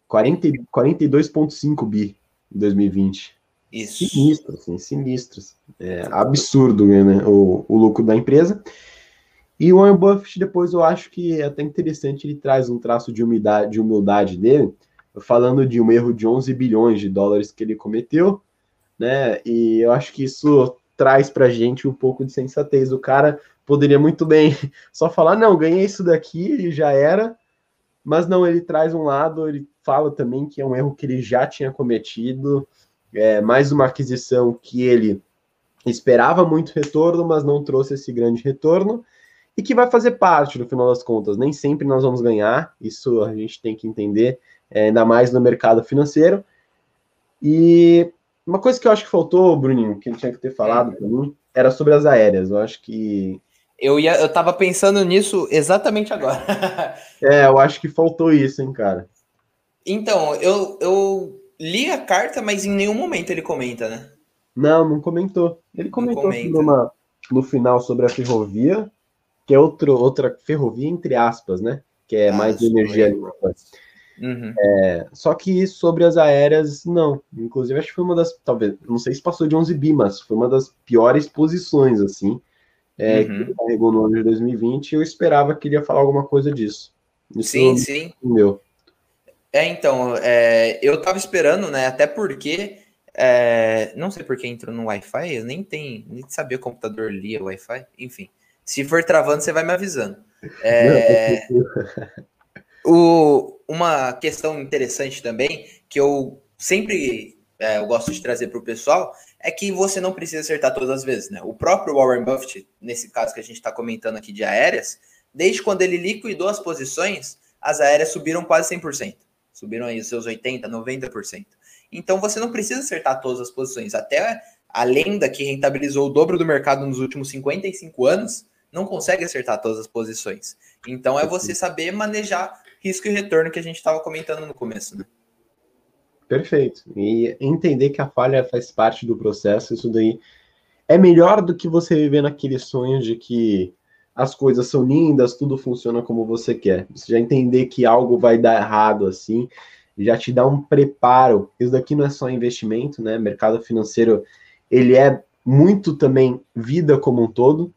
42,5 bi em 2020. Isso. Sinistro, assim, sinistros. É absurdo né, o, o lucro da empresa. E o Warren Buffett, depois eu acho que é até interessante, ele traz um traço de humildade, de humildade dele, falando de um erro de 11 bilhões de dólares que ele cometeu, né? E eu acho que isso traz pra gente um pouco de sensatez. O cara poderia muito bem só falar, não, ganhei isso daqui e já era, mas não, ele traz um lado, ele fala também que é um erro que ele já tinha cometido, é mais uma aquisição que ele esperava muito retorno, mas não trouxe esse grande retorno, e que vai fazer parte, no final das contas. Nem sempre nós vamos ganhar, isso a gente tem que entender, é, ainda mais no mercado financeiro. E uma coisa que eu acho que faltou, Bruninho, que ele tinha que ter falado para mim, era sobre as aéreas. Eu acho que. Eu, ia, eu tava pensando nisso exatamente agora. é, eu acho que faltou isso, hein, cara. Então, eu, eu li a carta, mas em nenhum momento ele comenta, né? Não, não comentou. Ele comentou comenta. Numa, no final sobre a ferrovia, que é outro, outra ferrovia, entre aspas, né? Que é ah, mais de energia limpa. Uhum. É, só que sobre as aéreas, não. Inclusive, acho que foi uma das. Talvez, não sei se passou de 11 bi, mas foi uma das piores posições, assim, é, uhum. que carregou no ano de 2020. E eu esperava que ele ia falar alguma coisa disso. Isso sim, sim. Meu. É, então, é, eu tava esperando, né? Até porque. É, não sei por que entrou no Wi-Fi, eu nem tenho, nem sabia o computador lia Wi-Fi, enfim. Se for travando, você vai me avisando. É, o, uma questão interessante também, que eu sempre é, eu gosto de trazer para o pessoal, é que você não precisa acertar todas as vezes. Né? O próprio Warren Buffett, nesse caso que a gente está comentando aqui de aéreas, desde quando ele liquidou as posições, as aéreas subiram quase 100%. Subiram aí os seus 80%, 90%. Então você não precisa acertar todas as posições. Até a lenda que rentabilizou o dobro do mercado nos últimos 55 anos não consegue acertar todas as posições. Então é você saber manejar risco e retorno que a gente estava comentando no começo, né? Perfeito. E entender que a falha faz parte do processo, isso daí é melhor do que você viver naquele sonho de que as coisas são lindas, tudo funciona como você quer. Você já entender que algo vai dar errado assim, já te dá um preparo. Isso daqui não é só investimento, né? Mercado financeiro, ele é muito também vida como um todo.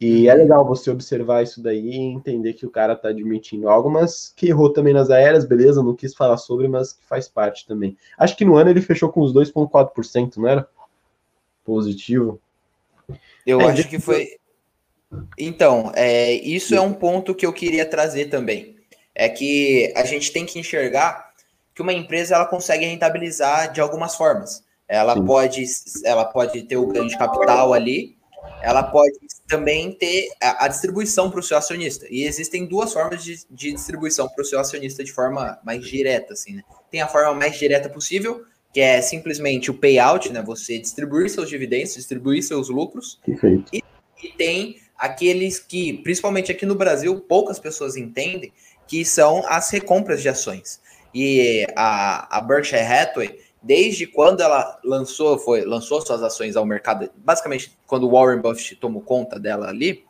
E é legal você observar isso daí e entender que o cara tá admitindo algo, mas que errou também nas aéreas, beleza, não quis falar sobre, mas que faz parte também. Acho que no ano ele fechou com os 2,4%, não era? Positivo. Eu é, acho que foi. Então, é, isso é um ponto que eu queria trazer também. É que a gente tem que enxergar que uma empresa ela consegue rentabilizar de algumas formas. Ela pode, ela pode ter o ganho de capital ali, ela pode também ter a, a distribuição para o seu acionista. E existem duas formas de, de distribuição para o seu acionista de forma mais direta, assim, né? Tem a forma mais direta possível, que é simplesmente o payout, né? Você distribuir seus dividendos, distribuir seus lucros. Perfeito. E, e tem aqueles que, principalmente aqui no Brasil, poucas pessoas entendem, que são as recompras de ações. E a, a Berkshire Hathaway, desde quando ela lançou, foi, lançou suas ações ao mercado, basicamente quando o Warren Buffett tomou conta dela ali,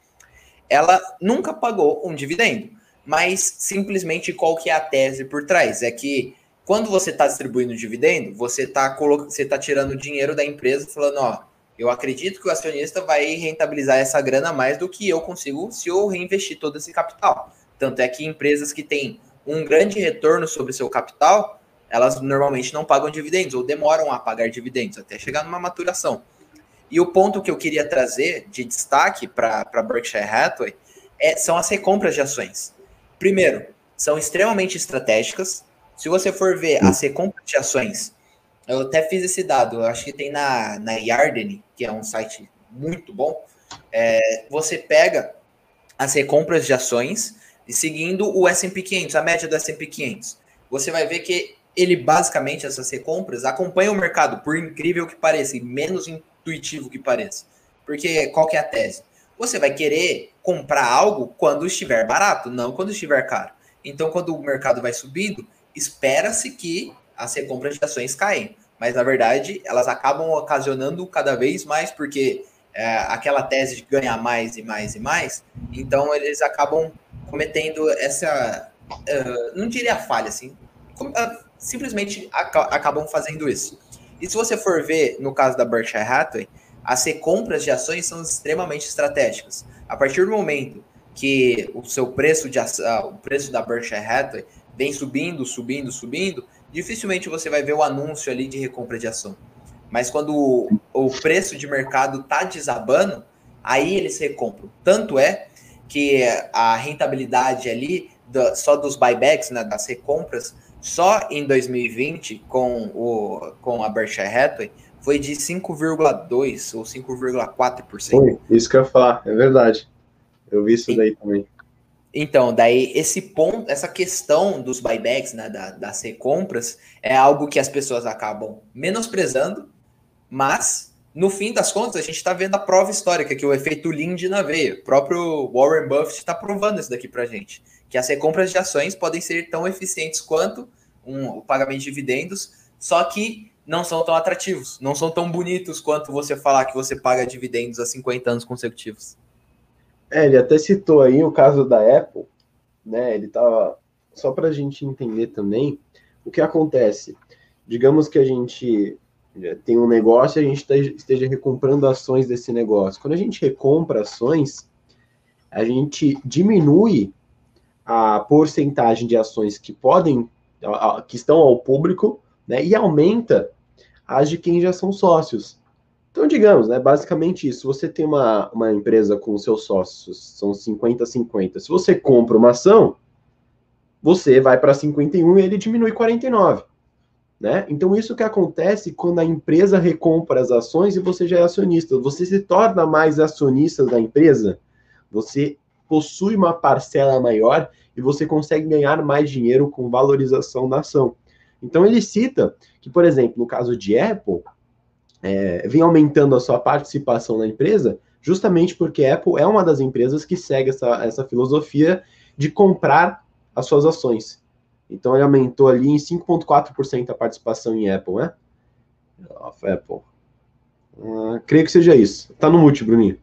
ela nunca pagou um dividendo. Mas simplesmente qual que é a tese por trás? É que quando você está distribuindo dividendo, você está você tá tirando dinheiro da empresa falando, ó, eu acredito que o acionista vai rentabilizar essa grana mais do que eu consigo se eu reinvestir todo esse capital. Tanto é que empresas que têm um grande retorno sobre seu capital, elas normalmente não pagam dividendos ou demoram a pagar dividendos até chegar numa maturação. E o ponto que eu queria trazer de destaque para Berkshire Hathaway é, são as recompras de ações. Primeiro, são extremamente estratégicas. Se você for ver as recompras de ações, eu até fiz esse dado, acho que tem na, na Yardeni, que é um site muito bom. É, você pega as recompras de ações e seguindo o S&P 500, a média do S&P 500, você vai ver que ele basicamente essas recompras acompanha o mercado, por incrível que pareça, e menos intuitivo que pareça. Porque qual que é a tese? Você vai querer comprar algo quando estiver barato, não quando estiver caro. Então, quando o mercado vai subindo, espera-se que as recompras de ações caem. Mas, na verdade, elas acabam ocasionando cada vez mais, porque é, aquela tese de ganhar mais e mais e mais, então eles acabam cometendo essa. Uh, não diria falha, assim. Simplesmente ac acabam fazendo isso. E se você for ver, no caso da Berkshire Hathaway, as recompras de ações são extremamente estratégicas. A partir do momento que o seu preço de uh, o preço da Berkshire Hathaway vem subindo, subindo, subindo, dificilmente você vai ver o anúncio ali de recompra de ação. Mas quando o, o preço de mercado está desabando, aí eles recompram. Tanto é que a rentabilidade ali, só dos buybacks, né, das recompras, só em 2020, com, o, com a Berkshire Hathaway, foi de 5,2% ou 5,4%. Foi, isso que eu ia falar, é verdade. Eu vi isso daí também. Então, daí esse ponto, essa questão dos buybacks, né, da, das recompras, é algo que as pessoas acabam menosprezando, mas no fim das contas, a gente está vendo a prova histórica, que o efeito Lindy na veia. O próprio Warren Buffett está provando isso daqui para gente. Que as recompras de ações podem ser tão eficientes quanto um, o pagamento de dividendos, só que não são tão atrativos, não são tão bonitos quanto você falar que você paga dividendos há 50 anos consecutivos. É, ele até citou aí o caso da Apple, né? Ele tava. Só para a gente entender também o que acontece. Digamos que a gente tem um negócio e a gente esteja recomprando ações desse negócio. Quando a gente recompra ações, a gente diminui a porcentagem de ações que podem, que estão ao público, né, e aumenta as de quem já são sócios. Então, digamos, né, basicamente isso. Você tem uma, uma empresa com seus sócios, são 50-50. Se você compra uma ação, você vai para 51 e ele diminui 49. Né? Então, isso que acontece quando a empresa recompra as ações e você já é acionista. Você se torna mais acionista da empresa, você possui uma parcela maior e você consegue ganhar mais dinheiro com valorização da ação. Então, ele cita que, por exemplo, no caso de Apple, é, vem aumentando a sua participação na empresa, justamente porque Apple é uma das empresas que segue essa, essa filosofia de comprar as suas ações. Então ele aumentou ali em 5,4% a participação em Apple, né? Apple. Uh, creio que seja isso. Tá no mute, Bruninho.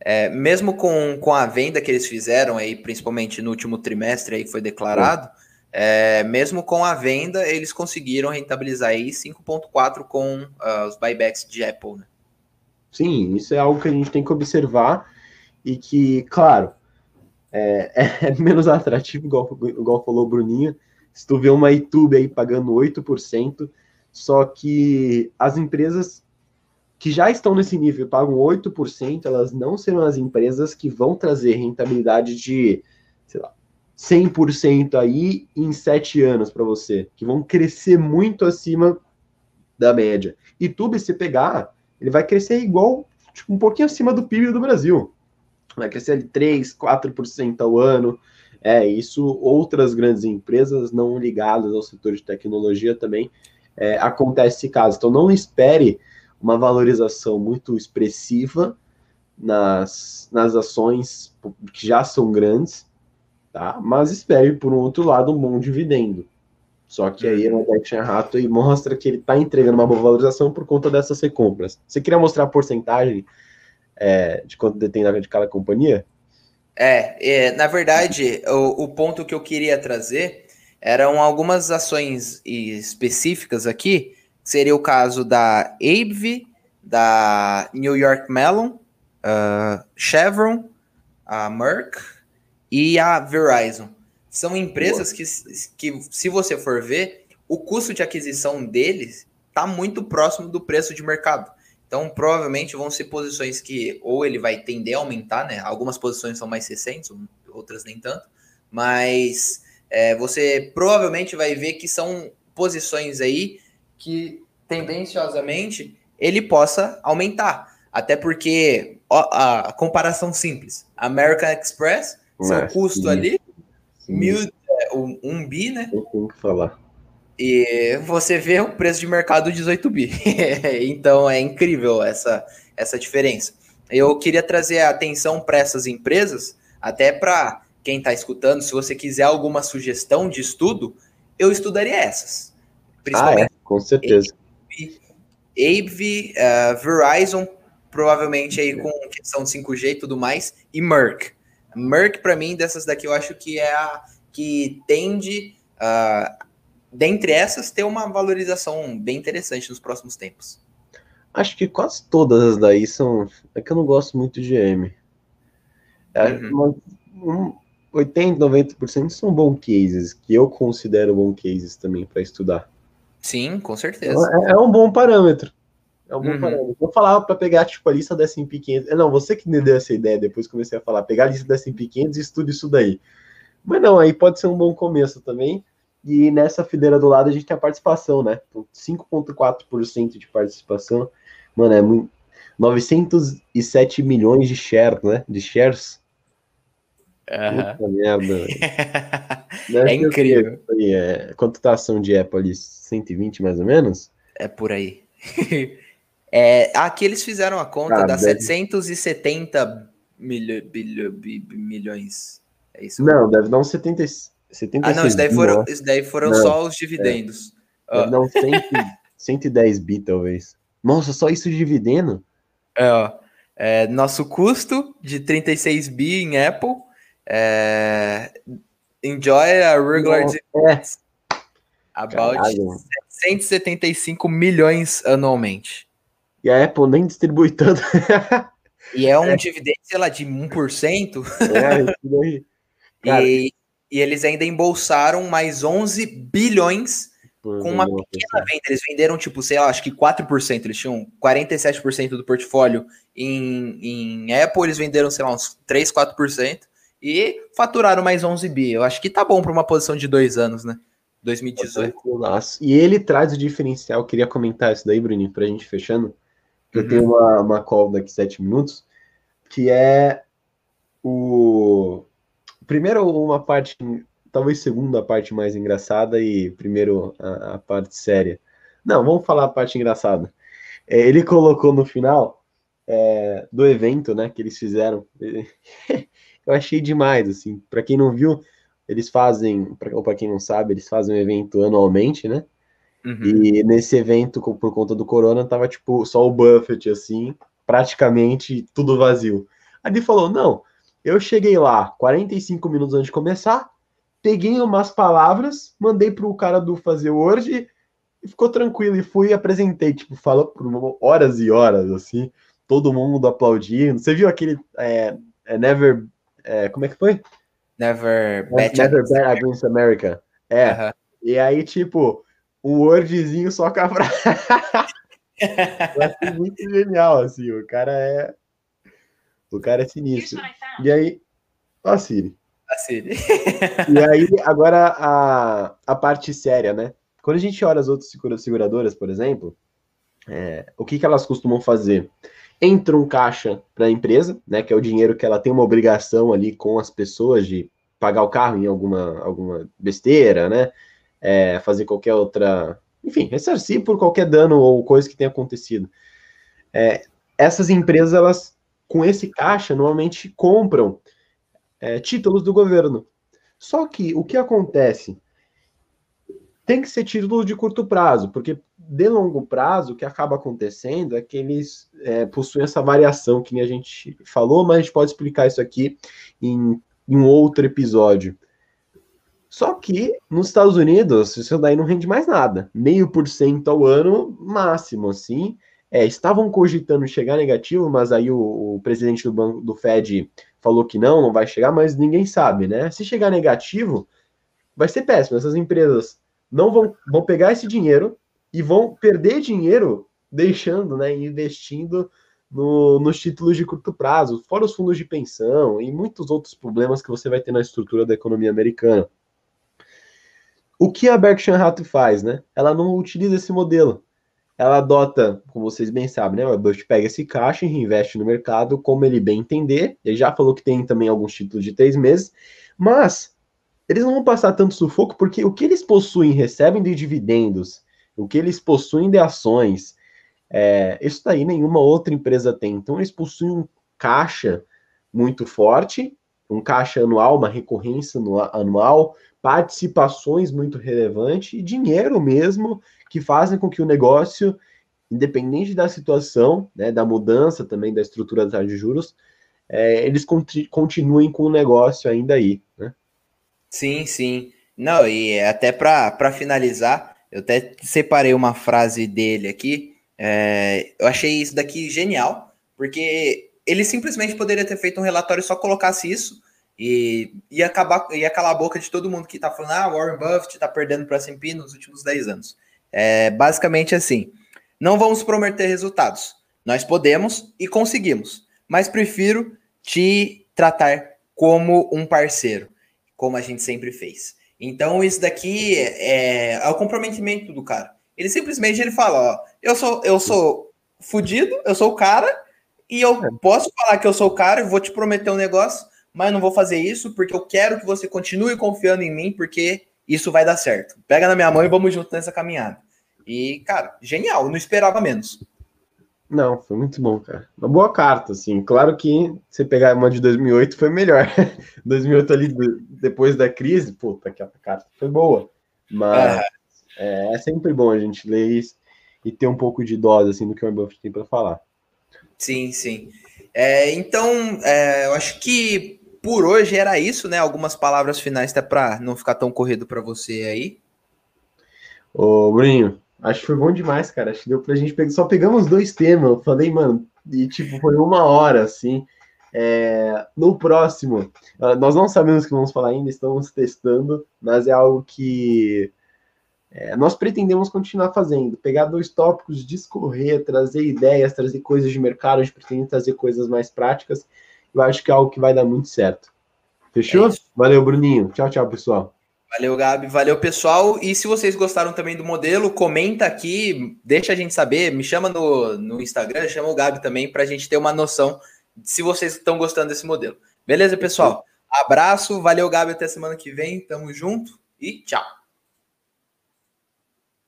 É, mesmo com, com a venda que eles fizeram aí, principalmente no último trimestre aí foi declarado, é, mesmo com a venda, eles conseguiram rentabilizar aí 5,4 com uh, os buybacks de Apple, né? Sim, isso é algo que a gente tem que observar e que, claro, é, é, menos atrativo, igual, igual falou o Bruninho. Se tu vê uma YouTube aí pagando 8%, só que as empresas que já estão nesse nível e pagam 8%, elas não serão as empresas que vão trazer rentabilidade de, sei lá, 100% aí em 7 anos para você, que vão crescer muito acima da média. YouTube, se pegar, ele vai crescer igual, tipo, um pouquinho acima do PIB do Brasil vai crescer de 3, 4% ao ano. É, isso outras grandes empresas não ligadas ao setor de tecnologia também é, acontece esse caso. Então não espere uma valorização muito expressiva nas, nas ações que já são grandes, tá? Mas espere, por um outro lado, um bom dividendo. Só que aí o Action Rato e mostra que ele está entregando uma boa valorização por conta dessas recompras. Você queria mostrar a porcentagem é, de quanto detém de cada companhia? É, é na verdade, o, o, ponto que eu queria trazer eram algumas ações específicas aqui. Seria o caso da ABV, da New York Mellon, uh, Chevron, a Merck e a Verizon. São empresas que, que, se você for ver, o custo de aquisição deles está muito próximo do preço de mercado. Então, provavelmente vão ser posições que ou ele vai tender a aumentar, né? Algumas posições são mais recentes, outras nem tanto, mas é, você provavelmente vai ver que são posições aí que tendenciosamente ele possa aumentar. Até porque ó, a, comparação simples: American Express, seu custo ali. Mil, é, um, um bi, né? Eu tenho que falar. E você vê o preço de mercado 18 bi. então é incrível essa, essa diferença. Eu queria trazer a atenção para essas empresas, até para quem está escutando, se você quiser alguma sugestão de estudo, eu estudaria essas. Principalmente ah, é, com certeza. AV, uh, Verizon, provavelmente aí com questão de 5G e tudo mais, e Merck. Merck, para mim, dessas daqui, eu acho que é a que tende uh, dentre essas, ter uma valorização bem interessante nos próximos tempos. Acho que quase todas as daí são. É que eu não gosto muito de GM. É, uhum. um, 80, 90% são bom cases, que eu considero bom cases também para estudar. Sim, com certeza. É, é, um bom parâmetro. É um bom uhum. parâmetro. Eu falava para pegar tipo, a lista da S&P 500. Não, você que me deu essa ideia, depois comecei a falar, pegar a lista da S&P 500 e estude isso daí. Mas não, aí pode ser um bom começo também. E nessa fileira do lado a gente tem a participação, né? 5,4% então, de participação. Mano, é muito. 907 milhões de shares, né? De shares. Uhum. Puta merda. é incrível. Aí, é... Quanto tá a ação de Apple ali? 120 mais ou menos? É por aí. é, aqui eles fizeram a conta ah, das deve... 770 milho, bilho, milhões. É isso? Não, deve dar uns 76. 76 ah, não, isso daí foram, isso daí foram não, só os dividendos. É. Uh. Não, 100, 110 bi, talvez. Nossa, só isso de dividendo? É, ó. É, nosso custo de 36 bi em Apple. É, enjoy a regular é. about Caralho. 175 milhões anualmente. E a Apple nem distribui tanto. e é um é. dividendo, sei lá, de 1%. É, isso daí. Cara, e, e eles ainda embolsaram mais 11 bilhões com uma pequena venda. Eles venderam, tipo, sei lá, acho que 4%. Eles tinham 47% do portfólio em, em Apple, eles venderam, sei lá, uns 3, 4%. E faturaram mais 11 bi. Eu acho que tá bom para uma posição de dois anos, né? 2018. E ele traz o diferencial. Eu queria comentar isso daí, Bruninho, pra gente fechando. Eu uhum. tenho uma, uma call daqui sete minutos, que é o primeiro uma parte, talvez segunda parte mais engraçada e primeiro a, a parte séria. Não, vamos falar a parte engraçada. É, ele colocou no final é, do evento, né, que eles fizeram. Eu achei demais, assim. Para quem não viu, eles fazem, pra, ou para quem não sabe, eles fazem um evento anualmente, né? Uhum. E nesse evento, por conta do corona, tava tipo só o Buffett, assim, praticamente tudo vazio. Aí ele falou: não, eu cheguei lá 45 minutos antes de começar, peguei umas palavras, mandei pro cara do fazer Word e ficou tranquilo. E fui e apresentei, tipo, falou por horas e horas, assim, todo mundo aplaudindo. Você viu aquele é, é Never. É, como é que foi? Never Bet, Never Bet Against America. É. Uh -huh. E aí, tipo, um Wordzinho só com a frase. Eu achei muito genial, assim. O cara é o cara é sinistro. E aí. Ó, a Siri. A Siri. e aí, agora a, a parte séria, né? Quando a gente olha as outras seguradoras, por exemplo, é, o que, que elas costumam fazer? Entra um caixa para a empresa, né? Que é o dinheiro que ela tem uma obrigação ali com as pessoas de pagar o carro em alguma, alguma besteira, né? É, fazer qualquer outra. Enfim, ressarcir por qualquer dano ou coisa que tenha acontecido. É, essas empresas, elas, com esse caixa, normalmente compram é, títulos do governo. Só que o que acontece? Tem que ser títulos de curto prazo, porque de longo prazo, o que acaba acontecendo é que eles é, possuem essa variação que a gente falou, mas a gente pode explicar isso aqui em, em um outro episódio. Só que nos Estados Unidos, isso daí não rende mais nada. Meio por cento ao ano, máximo, assim. É, estavam cogitando chegar negativo, mas aí o, o, presidente do banco do Fed falou que não, não vai chegar, mas ninguém sabe, né? Se chegar negativo, vai ser péssimo. Essas empresas não vão, vão pegar esse dinheiro e vão perder dinheiro deixando, né, investindo no, nos títulos de curto prazo, fora os fundos de pensão e muitos outros problemas que você vai ter na estrutura da economia americana. O que a Berkshire Hathaway faz, né? Ela não utiliza esse modelo ela adota, como vocês bem sabem, né? O Bush pega esse caixa e reinveste no mercado como ele bem entender. Ele já falou que tem também alguns títulos de três meses, mas eles não vão passar tanto sufoco porque o que eles possuem, recebem de dividendos, o que eles possuem de ações, é, isso daí nenhuma outra empresa tem. Então eles possuem um caixa muito forte, um caixa anual, uma recorrência anual, participações muito relevantes e dinheiro mesmo que fazem com que o negócio, independente da situação, né, da mudança também da estrutura da de juros, é, eles continuem com o negócio ainda aí, né? Sim, sim. Não, e até para finalizar, eu até separei uma frase dele aqui. É, eu achei isso daqui genial, porque ele simplesmente poderia ter feito um relatório e só colocasse isso e ia acabar ia calar a boca de todo mundo que tá falando, ah, Warren Buffett tá perdendo para S&P nos últimos 10 anos. É basicamente assim: não vamos prometer resultados. Nós podemos e conseguimos, mas prefiro te tratar como um parceiro, como a gente sempre fez. Então isso daqui é, é o comprometimento do cara. Ele simplesmente ele fala, ó, eu sou eu sou fudido, eu sou o cara e eu é. posso falar que eu sou o cara, vou te prometer um negócio, mas não vou fazer isso porque eu quero que você continue confiando em mim, porque isso vai dar certo. Pega na minha mão e vamos junto nessa caminhada. E, cara, genial, não esperava menos. Não, foi muito bom, cara. Uma boa carta, assim. Claro que você pegar uma de 2008 foi melhor. 2008 ali, depois da crise, puta, aquela carta foi boa. Mas é, é sempre bom a gente ler isso e ter um pouco de dose, assim, do que o Buffett tem para falar. Sim, sim. É, então, é, eu acho que por hoje era isso, né? Algumas palavras finais até para não ficar tão corrido para você aí. Ô, Bruninho, acho que foi bom demais, cara. Acho que deu pra gente pegar. Só pegamos dois temas. Eu falei, mano, e tipo, foi uma hora, assim. É, no próximo, ah, nós não sabemos o que vamos falar ainda, estamos testando, mas é algo que é, nós pretendemos continuar fazendo. Pegar dois tópicos, discorrer, trazer ideias, trazer coisas de mercado, a gente pretende trazer coisas mais práticas eu acho que é algo que vai dar muito certo. Fechou? É Valeu, Bruninho. Tchau, tchau, pessoal. Valeu, Gabi. Valeu, pessoal. E se vocês gostaram também do modelo, comenta aqui, deixa a gente saber, me chama no, no Instagram, chama o Gabi também, para a gente ter uma noção se vocês estão gostando desse modelo. Beleza, pessoal? Abraço, valeu, Gabi. Até semana que vem. Tamo junto e tchau.